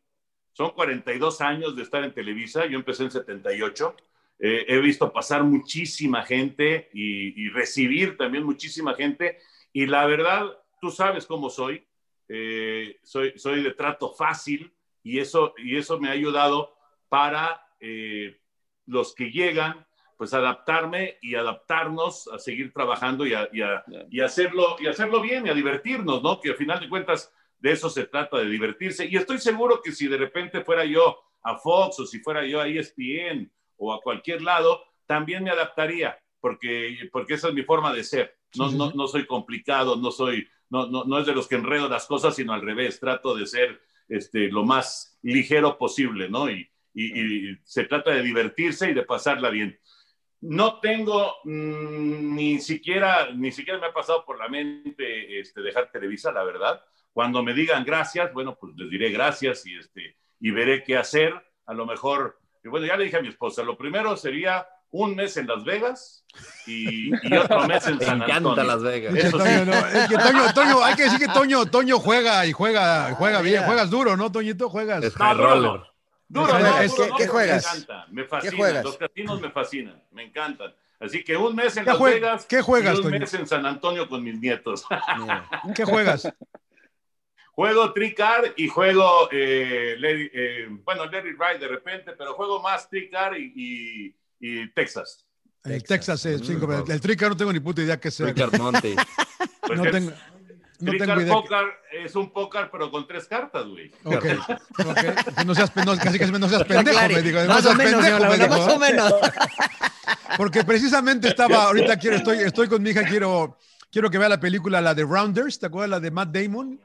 Son 42 años de estar en Televisa. Yo empecé en 78. Eh, he visto pasar muchísima gente y, y, recibir también muchísima gente. Y la verdad, tú sabes cómo soy. Eh, soy, soy de trato fácil y eso, y eso me ha ayudado para eh, los que llegan, pues adaptarme y adaptarnos a seguir trabajando y, a, y, a, y, hacerlo, y hacerlo bien y a divertirnos, ¿no? Que al final de cuentas de eso se trata, de divertirse. Y estoy seguro que si de repente fuera yo a Fox o si fuera yo a ESPN o a cualquier lado, también me adaptaría, porque, porque esa es mi forma de ser. No, no, no soy complicado, no soy, no, no, no es de los que enredo las cosas, sino al revés, trato de ser este, lo más ligero posible, ¿no? Y, y, y, se trata de divertirse y de pasarla bien. No tengo mmm, ni siquiera, ni siquiera me ha pasado por la mente este, dejar Televisa, la verdad. Cuando me digan gracias, bueno, pues les diré gracias y, este, y veré qué hacer. A lo mejor, y bueno, ya le dije a mi esposa, lo primero sería un mes en Las Vegas y, y otro mes en San Antonio. Me encanta Las Vegas. Eso Toño, no, es que Toño, Toño, hay que decir que Toño, Toño juega y juega, juega bien, juegas duro, ¿no, Toñito? Juegas. Es high roller. Duro, no, es, duro, ¿Qué, no, juegas? Me encanta, me fascinan, los casinos me fascinan, me encantan. Así que un mes en ¿Qué Las Vegas qué juegas, y un Toño? mes en San Antonio con mis nietos. Mira. ¿Qué juegas? juego Tricar y juego, eh, Larry- eh, bueno, Larry Wright de repente, pero juego más Tricar y, y, y Texas. El Texas. Texas, el, cinco, el Trica no tengo ni puta idea qué sea. Monte. Pues No es- tengo, no Tricar tengo idea. Póker es un póker, pero con tres cartas, güey. Ok, No seas, no, casi casi no seas pendejo, me digo. No más o seas menos, pendejo, me dijo. más o menos. Porque precisamente estaba, ahorita quiero, estoy, estoy con mi hija, quiero, quiero que vea la película, la de Rounders, ¿te acuerdas? La de Matt Damon,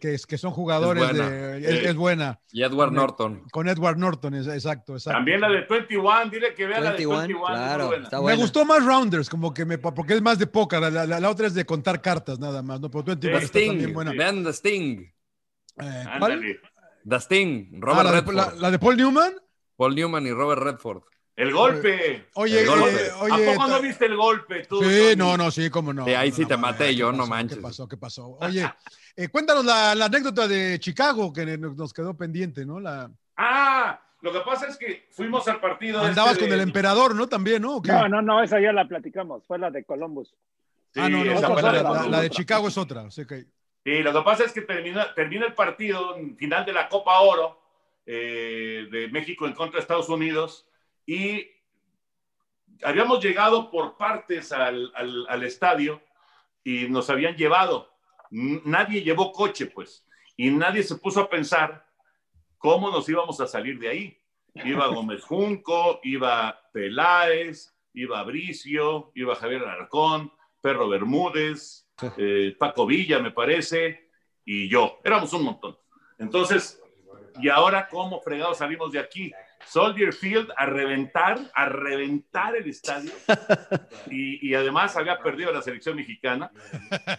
Que, son jugadores Es buena. de... Es, Sí. es buena. Y Edward Norton. Con Edward Norton, es- exacto, exacto. También la de 21, dile que vea la de 21, 21. claro, muy buena. está Me gustó más Rounders, como que me, porque es más de póker, la, la- la otra es de contar cartas nada más, ¿no? Pero 21 The está también Sting. buena. Vean The Sting. Eh. The Sting. Ah, Robert la, de, Redford. la- la de Paul Newman. Paul Newman y Robert Redford. El golpe. Oye, El golpe. eh, ¿A oye. poco no viste el golpe tú? Sí, Tony? no, no, sí, cómo no. Sí, ahí No, sí no, te maté ¿qué yo, no manches. ¿Qué pasó? ¿Qué pasó? Oye, eh, cuéntanos la, la anécdota de Chicago que nos quedó pendiente, ¿no? La, Ah, lo que pasa es que fuimos al partido. andabas este con de- el emperador, ¿no? También, ¿no? No, no, no, esa ya la platicamos, fue la de Columbus. Sí, ah, no, no, esa la, fue la de la- la de Chicago es otra. así que- Sí, lo que pasa es que termina, termina el partido, en final de la Copa Oro eh, de México en contra de Estados Unidos y habíamos llegado por partes al, al- al estadio y nos habían llevado. Nadie llevó coche, pues, y nadie se puso a pensar cómo nos íbamos a salir de ahí. Iba Gómez Junco, iba Peláez, iba Bricio, iba Javier Alarcón, Perro Bermúdez, eh, Paco Villa, me parece, y yo. Éramos un montón. Entonces, ¿y ahora cómo fregados salimos de aquí? Soldier Field a reventar, a reventar el estadio. Y, y además había perdido la selección mexicana.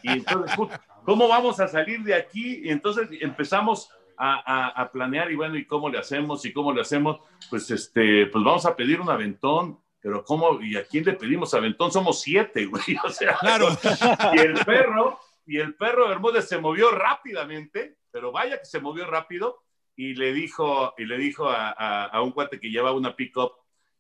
Y entonces, ¿cómo vamos a salir de aquí? Y entonces empezamos a, a- a planear y bueno, ¿y cómo le hacemos? ¿Y cómo le hacemos? Pues este, pues vamos a pedir un aventón. Pero ¿cómo? ¿Y a quién le pedimos aventón? Somos siete, güey. O sea, Claro. y el perro, y el perro Bermúdez se movió rápidamente, pero vaya que se movió rápido, y le dijo, y le dijo a, a- a un cuate que llevaba una pick-up,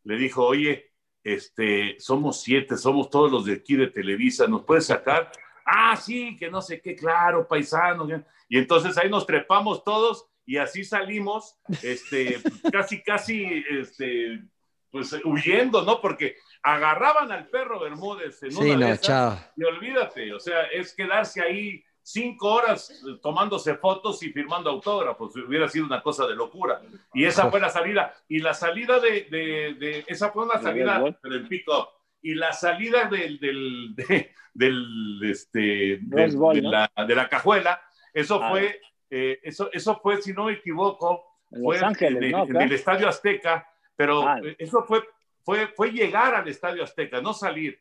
le dijo, oye, este, somos siete, somos todos los de aquí de Televisa, ¿nos puedes sacar? Ah, sí, que no sé qué, claro, paisano. Y entonces ahí nos trepamos todos y así salimos, este, casi, casi, este, pues huyendo, ¿no? Porque agarraban al perro Bermúdez en Sí, una de no, esas chao. y olvídate, o sea, es quedarse ahí cinco horas eh, tomándose fotos y firmando autógrafos, hubiera sido una cosa de locura. Y esa fue la salida. Y la salida de, de- de- esa fue una ¿De salida, en pick-up. Y la salida del, del, de, del, este, de ¿no? la, de la cajuela, eso Ah. fue, eh, eso, eso fue, si no me equivoco, En fue Ángeles, en, ¿no? en el Estadio Azteca, pero Ah. eso fue, fue, fue llegar al Estadio Azteca, no salir.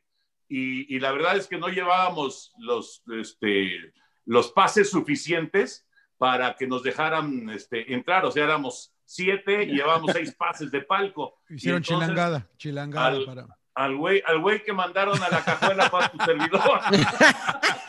Y, y la verdad es que no llevábamos los, este, los pases suficientes para que nos dejaran este, entrar, o sea, éramos siete y llevábamos seis pases de palco. Y Hicieron entonces, chilangada, chilangada al- para. Al güey, al güey que mandaron a la cajuela para tu servidor.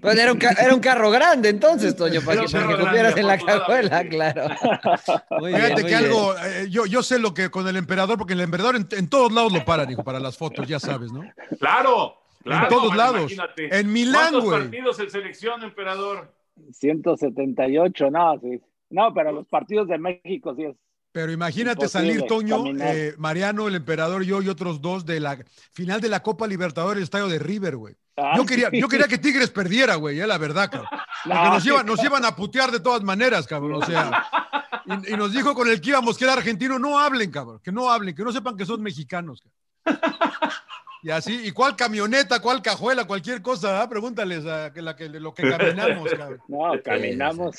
Pues era un, ca- era un carro grande entonces, Toño, para Era que, para que cupieras en la cajuela, claro. Muy bien, Fíjate muy que algo, eh, yo, yo sé lo que con el emperador, porque el emperador en, en todos lados lo paran, hijo, para las fotos, ya sabes, ¿no? Claro, claro. en todos man, lados. imagínate. En Milán, ¿Cuántos güey. partidos en selección, emperador? 178, no, sí. No, pero los partidos de México sí es. Pero imagínate salir, Toño, eh, Mariano, el emperador, yo y otros dos de la final de la Copa Libertadores, el estadio de River, güey. Ah, Yo quería, sí. yo quería que Tigres perdiera, güey, eh, la verdad, cabrón. Porque No, nos iban, nos iban a putear de todas maneras, cabrón. O sea, y, y nos dijo con el que íbamos que era argentino, no hablen, cabrón, que no hablen, que no sepan que son mexicanos. cabrón. Y así, ¿y cuál camioneta, cuál cajuela, cualquier cosa? ah? Pregúntales a que la que, lo que caminamos, cabrón. No, caminamos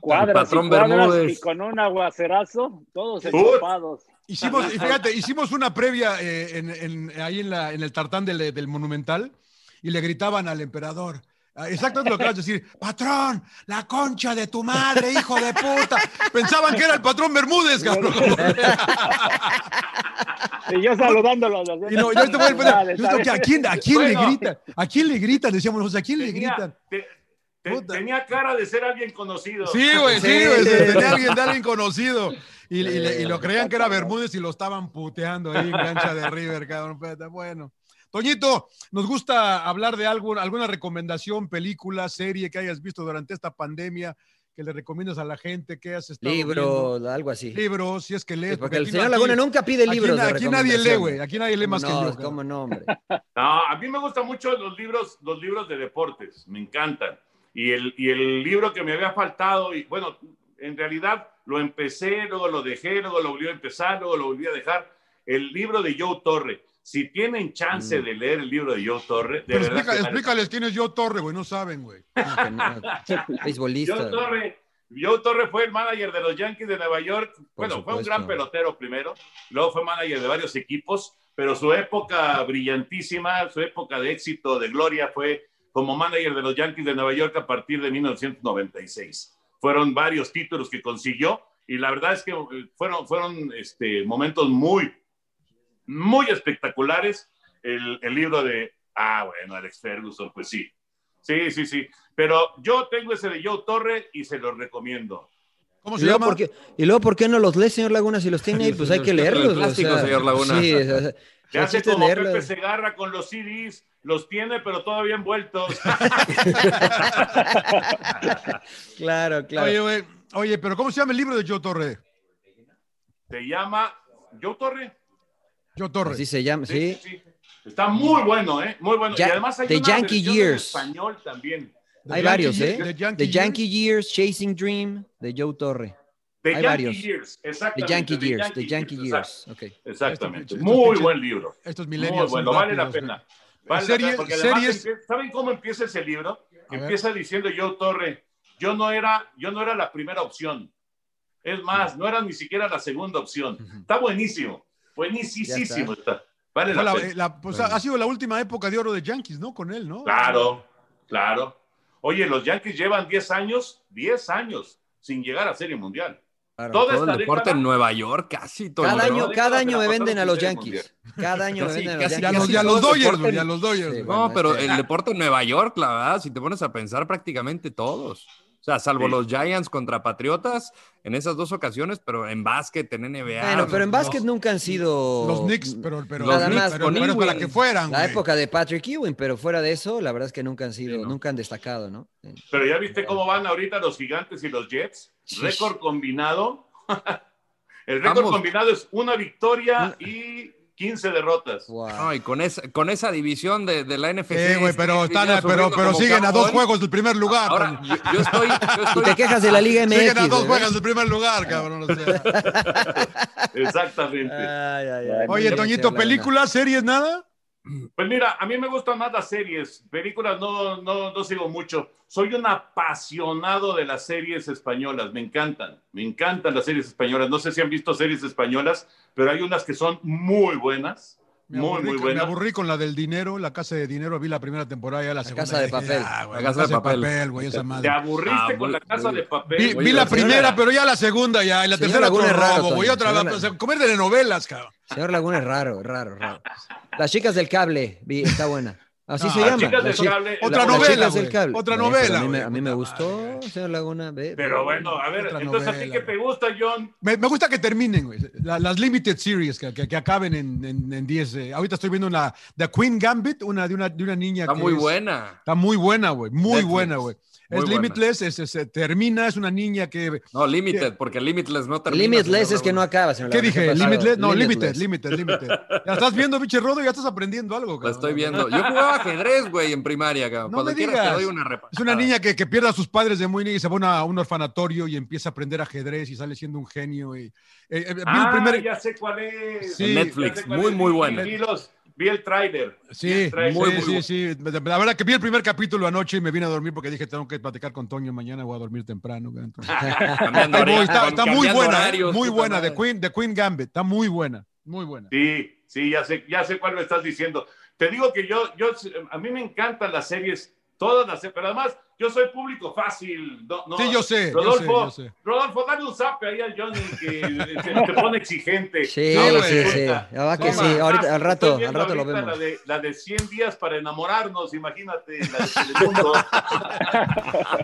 cuadras Patrón y cuadras Bermúdez. y con un aguacerazo, todos empapados. Hicimos, y fíjate, hicimos una previa eh, en, en- ahí en, la, en el tartán del, del Monumental y le gritaban al emperador. Ah, Exactamente lo que vas a decir, patrón, la concha de tu madre, hijo de puta. Pensaban que era el patrón Bermúdez, cabrón. Y yo saludándolos. Y no, yo te voy a ¿a quién, a quién Bueno. le gritan? ¿A quién le gritan? Decíamos, nosotros, ¿a quién le gritan? te- te- Puta. tenía cara de ser alguien conocido. Sí, güey, sí, Sí, güey, sí. tenía alguien de alguien conocido. Y, y le- y lo creían que era Bermúdez y lo estaban puteando ahí en cancha de River, cabrón. Bueno. Toñito, nos gusta hablar de algo, alguna recomendación, película, serie que hayas visto durante esta pandemia, que le recomiendas a la gente, que has estado Libro, viendo? algo así. Libros, si es que lees. Sí, porque el aquí- señor aquí- Laguna nunca pide aquí libros. de aquí nadie lee, güey. Aquí nadie lee más que no, yo. cabrón. ¿Cómo no, hombre? No, a mí me gustan mucho los libros, los libros de deportes, me encantan. Y el, y el libro que me había faltado, y bueno, en realidad lo empecé, luego lo dejé, luego lo volví a empezar, luego lo volví a dejar. El libro de Joe Torre. Si tienen chance Mm. de leer el libro de Joe Torre, de Pero verdad explica- explícales quién es yo Torre, güey. No saben, güey. Beisbolista. Joe Torre, Joe Torre fue el manager de los Yankees de Nueva York. bueno, fue un supuesto. gran pelotero primero, luego fue manager de varios equipos, pero su época brillantísima, su época de éxito, de gloria, fue como manager de los Yankees de Nueva York a partir de 1996. Fueron varios títulos que consiguió y la verdad es que fueron, fueron este, momentos muy, muy espectaculares. El, el libro de, ah, bueno, Alex Ferguson, pues sí. Sí, sí, sí. Pero yo tengo ese de Joe Torre y se los recomiendo. ¿Cómo Y se luego, llama? ¿por qué, y luego, ¿por qué no los lee, señor Laguna? Si los tiene ahí, pues hay que leerlos. clásico, señor Laguna. Sí, o sea, Se el hace chiste es como leerlos. Pepe Segarra con los CDs, los tiene, pero todavía envueltos. Claro, claro. Oye, güey. Oye, pero ¿cómo se llama el libro de Joe Torre? Se llama Joe Torre. Joe Torre. Así se llama, sí. sí. Está muy bueno, ¿eh? Muy bueno. Ya- y además hay The una Yankee Years. en español también. The Hay Yankee varios, Years, ¿eh? The Yankee The Years. Yankee Years, Chasing Dream, de Joe Torre. The Hay Yankee varios. Years, The exactamente. Yankee Years, The Yankee exacto, Years. Ok. Exactamente. Estos- estos Muy pinches- buen libro. Estos Muy millennials bueno, vale la pena. Vale la Series- pena, series- ¿Saben cómo empieza ese libro? A ver. Empieza diciendo Joe Torre, yo no era, yo no era la primera opción. Es más, no era ni siquiera la segunda opción. Está buenísimo. Buenísimo está. Vale la la- pena. la- pues, ha sido la última época de oro de Yankees, ¿no? Con él, ¿no? Claro, claro. Oye, los Yankees llevan 10 años, 10 años sin llegar a Serie Mundial. Claro. Toda Todo esta el deporte década- en Nueva York, casi todo. Cada año, ¿no? cada año me venden a los Yankees. Cada año me Casi- venden a los casi- Y a Yankees. los, y a todo los Dodgers, deporte güey, en- a los Dodgers. Sí, güey. bueno, No, pero el deporte en Nueva York, la verdad, si te pones a pensar, prácticamente todos. O sea, salvo Sí. los Giants contra Patriotas en esas dos ocasiones, pero en básquet, en NBA. Bueno, pero en los- básquet nunca han sido. Los Knicks, pero, pero, Los pero- Knicks pero- con pero es para que fueran, La güey. época de Patrick Ewing, pero fuera de eso, la verdad es que nunca han sido, Sí, ¿no? nunca han destacado, ¿no? Pero ya viste cómo van ahorita los gigantes y los Jets. Sí. Récord combinado. El récord Vamos. combinado es una victoria y 15 derrotas. Wow. No, y con esa, con esa división de, de la NFC. Sí, güey, pero, están, pero, siguen a dos juegos del primer lugar. Ahora, yo, yo estoy. Yo Y estoy te quejas de la Liga MX. siguen a dos ¿verdad? juegos del primer lugar, cabrón. o sea. Exactamente. Ay, ay, ay. Oye, Toñito. ¿películas, series, nada? Pues mira, a mí me gustan más las series. Películas no, no, no sigo mucho. Soy un apasionado de las series españolas. Me encantan. Me encantan las series españolas. No sé si han visto series españolas, pero hay unas que son muy buenas. Me Muy, aburrí, muy me buenas. aburrí con la del dinero, la casa de dinero. Vi la primera temporada, ya la, segunda. Casa de dije, Papel. "Ya, güey, La Casa de Papel". güey, esa Te madre. aburriste Ah, con la casa de papel. Vi, Oye, vi la la señora- primera, pero ya la segunda ya, y la tercera otro Laguna es raro, robo, güey, otra, señor o sea, comer de novelas, cabrón. Señor Laguna es raro, raro, raro. Las chicas del cable, vi, está buena. Así No, se llama. chicas del cable- Otra novela, chicas del güey. cable. Otra novela, A mí, me, güey, a mí me puta gustó, madre. señor Laguna. ve, Pero bueno, a ver, entonces a ti novela, qué te gusta, John. Me, me gusta que terminen, güey. La- las limited series, que, que, que acaben en, en, en 10. eh. Ahorita estoy viendo una The Queen Gambit, una de una, de una niña Está que muy es- buena. Está muy buena, güey. Muy Netflix. buena, güey. Muy Es buena. limitless, es, es- termina, es una niña que. No, Limited, porque Limitless no termina. Limitless es que no acaba, señor ¿Qué dije? Limitless. No, limited, Limitless. limited, limited. Ya estás viendo, pinche Rodo, ya estás aprendiendo algo, La cabrón. estoy viendo. Yo jugaba ajedrez, güey, en primaria, cabrón. No Cuando me quieras digas. te doy una repasada. Es una niña que, que pierde a sus padres de muy niña y se va a un orfanatorio y empieza a aprender ajedrez y sale siendo un genio. Y, eh, eh, vi Ah, el primer. ya sé cuál es. Sí. Netflix, muy, es. muy Vi- buena. Vi, los- vi el trailer. Sí, Trae- muy, sí, sí. La verdad que vi el primer capítulo anoche y me vine a dormir porque dije tengo que platicar con Toño mañana, voy a dormir temprano. Entonces, está, está muy buena, ¿eh? horarios, muy buena. The Queen, The Queen Gambit, está muy buena, muy buena. Sí, sí, ya sé, ya sé cuál me estás diciendo. Te digo que yo, yo, a mí me encantan las series, todas las, pero además yo soy público fácil. No, no. Sí, yo sé, yo Rodolfo, sé, yo sé. Rodolfo, dale un zape ahí al Johnny que te, te pone exigente. Sí, No, sí, sí. Va que sí. Ahorita, al Estoy rato, al rato lo vemos. La de, la de 100 días para enamorarnos, imagínate, la de Telemundo.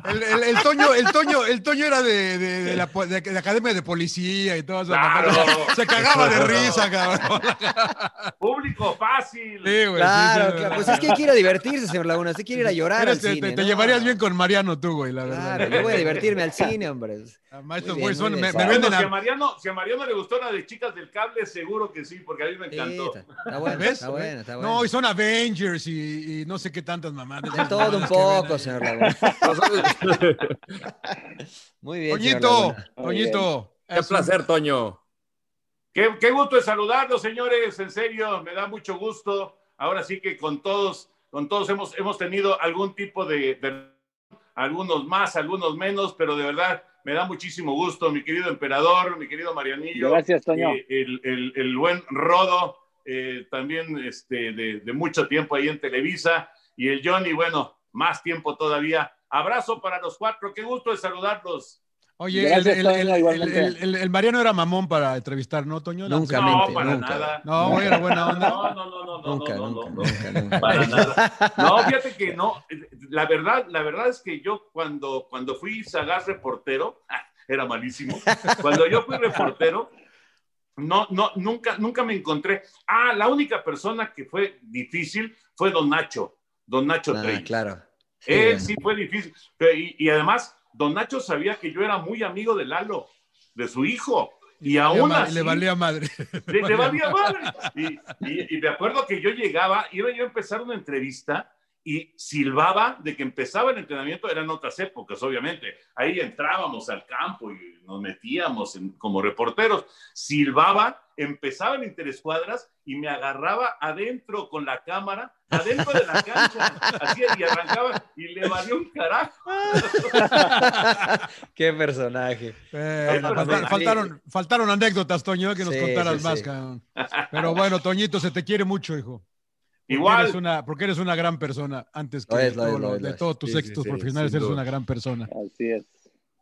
El, el- el Toño, el Toño, el Toño era de, de- de la, la academia de policía y todo eso. Claro. Se cagaba de risa, cabrón. Público fácil. Sí, güey. Claro, sí, claro. Pues es que quiere divertirse, señor Laguna. Usted quiere ir a llorar al te, cine, te- llevarías bien con Mariano tú, güey, la verdad. Claro, yo voy a divertirme al cine, hombre. Además, estos Muy güeyes bien, son, muy me, me Bueno, venden si, a Mariano, si a Mariano le gustó la de Chicas del Cable, seguro que sí, porque a mí me Sí, encantó. está, está bueno, ¿Ves? está bueno, está bueno. No, y son Avengers y, y no sé qué tantas mamadas. De todo un poco, señor Laguna. Muy bien, Toñito. Toñito. Qué es un- placer, Toño. Qué, qué gusto de saludarlos, señores. En serio, me da mucho gusto. Ahora sí que con todos, con todos hemos, hemos tenido algún tipo de, de- algunos más, algunos menos, pero de verdad me da muchísimo gusto, mi querido emperador, mi querido Marianillo. Gracias, Toño. eh, el, el- el buen Rodo, eh, también este, de, de mucho tiempo ahí en Televisa. Y el Johnny, bueno, más tiempo todavía. Abrazo para los cuatro. Qué gusto de saludarlos. Oye, el, Gracias, el- el- el- el- el- el Mariano era mamón para entrevistar, ¿no, Toño? Nunca, No, mente, para nunca. nada. No, era buena onda. No, no, no, no, no, Nunca, no, no, nunca, no. nunca, nunca. Para nada. No, fíjate que no. La verdad, la verdad es que yo cuando, cuando fui sagaz reportero, era malísimo. Cuando yo fui reportero, no, no, nunca, nunca me encontré. Ah, la única persona que fue difícil fue Don Nacho, Don Nacho Ah, Treyes. claro. Sí, Él sí fue difícil. Y además, Don Nacho sabía que yo era muy amigo de Lalo, de su hijo. Y aún Le- así, Le valía madre. le, le valía madre. Y, y- y me acuerdo que yo llegaba, iba yo a empezar una entrevista y silbaba de que empezaba el entrenamiento, eran otras épocas, obviamente. Ahí entrábamos al campo y nos metíamos en- como reporteros. Silbaba, empezaba el interescuadras y me agarraba adentro con la cámara, adentro de la cancha, así y arrancaba y le valió un carajo. Qué personaje. Eh, No, pero- faltaron, faltaron anécdotas, Toño, que nos Sí, contaras sí, más, sí. cabrón. Pero bueno, Toñito, se te quiere mucho, hijo. Porque Igual. Eres una, porque eres una gran persona. Antes que Lo de, es, lo es, todo lo lo- es, de todos tus Sí, éxitos sí, profesionales, eres una gran persona. Así es.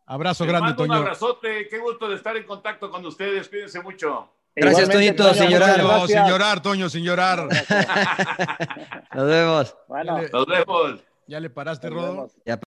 Abrazo grande, mando un Toño. abrazote, qué gusto de estar en contacto con ustedes, cuídense mucho. Gracias, Igualmente, Toñito, sin llorar. Toño, sin llorar, Toño, sin llorar. Nos vemos. Bueno, Ya le, Nos vemos. ya le paraste, Rodo. Ya